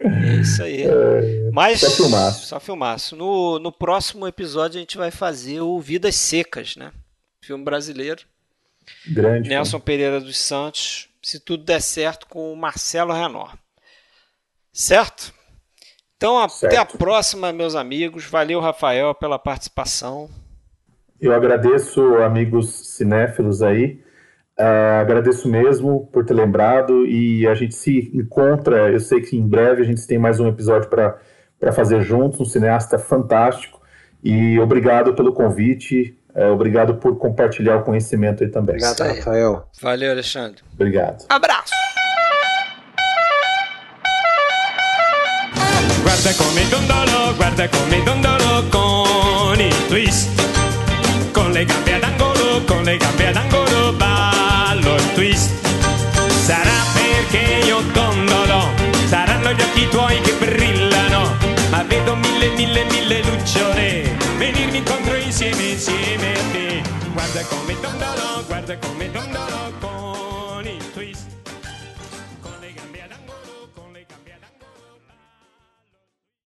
é isso aí. É, Mas, só filmaço. Só filmaço. No, no próximo episódio a gente vai fazer o Vidas Secas, né? Filme brasileiro. Grande. Nelson filme. Pereira dos Santos. Se tudo der certo, com o Marcelo Renor. Certo? Então, certo. até a próxima, meus amigos. Valeu, Rafael, pela participação. Eu agradeço, amigos cinéfilos aí. Uh, agradeço mesmo por ter lembrado e a gente se encontra. Eu sei que em breve a gente tem mais um episódio para fazer juntos. Um cineasta fantástico. E obrigado pelo convite. Uh, obrigado por compartilhar o conhecimento aí também. Obrigado, Rafael. Valeu, Alexandre. Obrigado. Abraço. Guarda come dondolo, guarda come dondolo con il twist. Con le gambe ad angolo, con le gambe ad angolo ballo il twist. Sarà perché io dondolo, saranno gli occhi tuoi che brillano. Ma vedo mille, mille, mille lucciole venirmi incontro insieme, insieme a te. Guarda come dondolo, guarda come dondolo.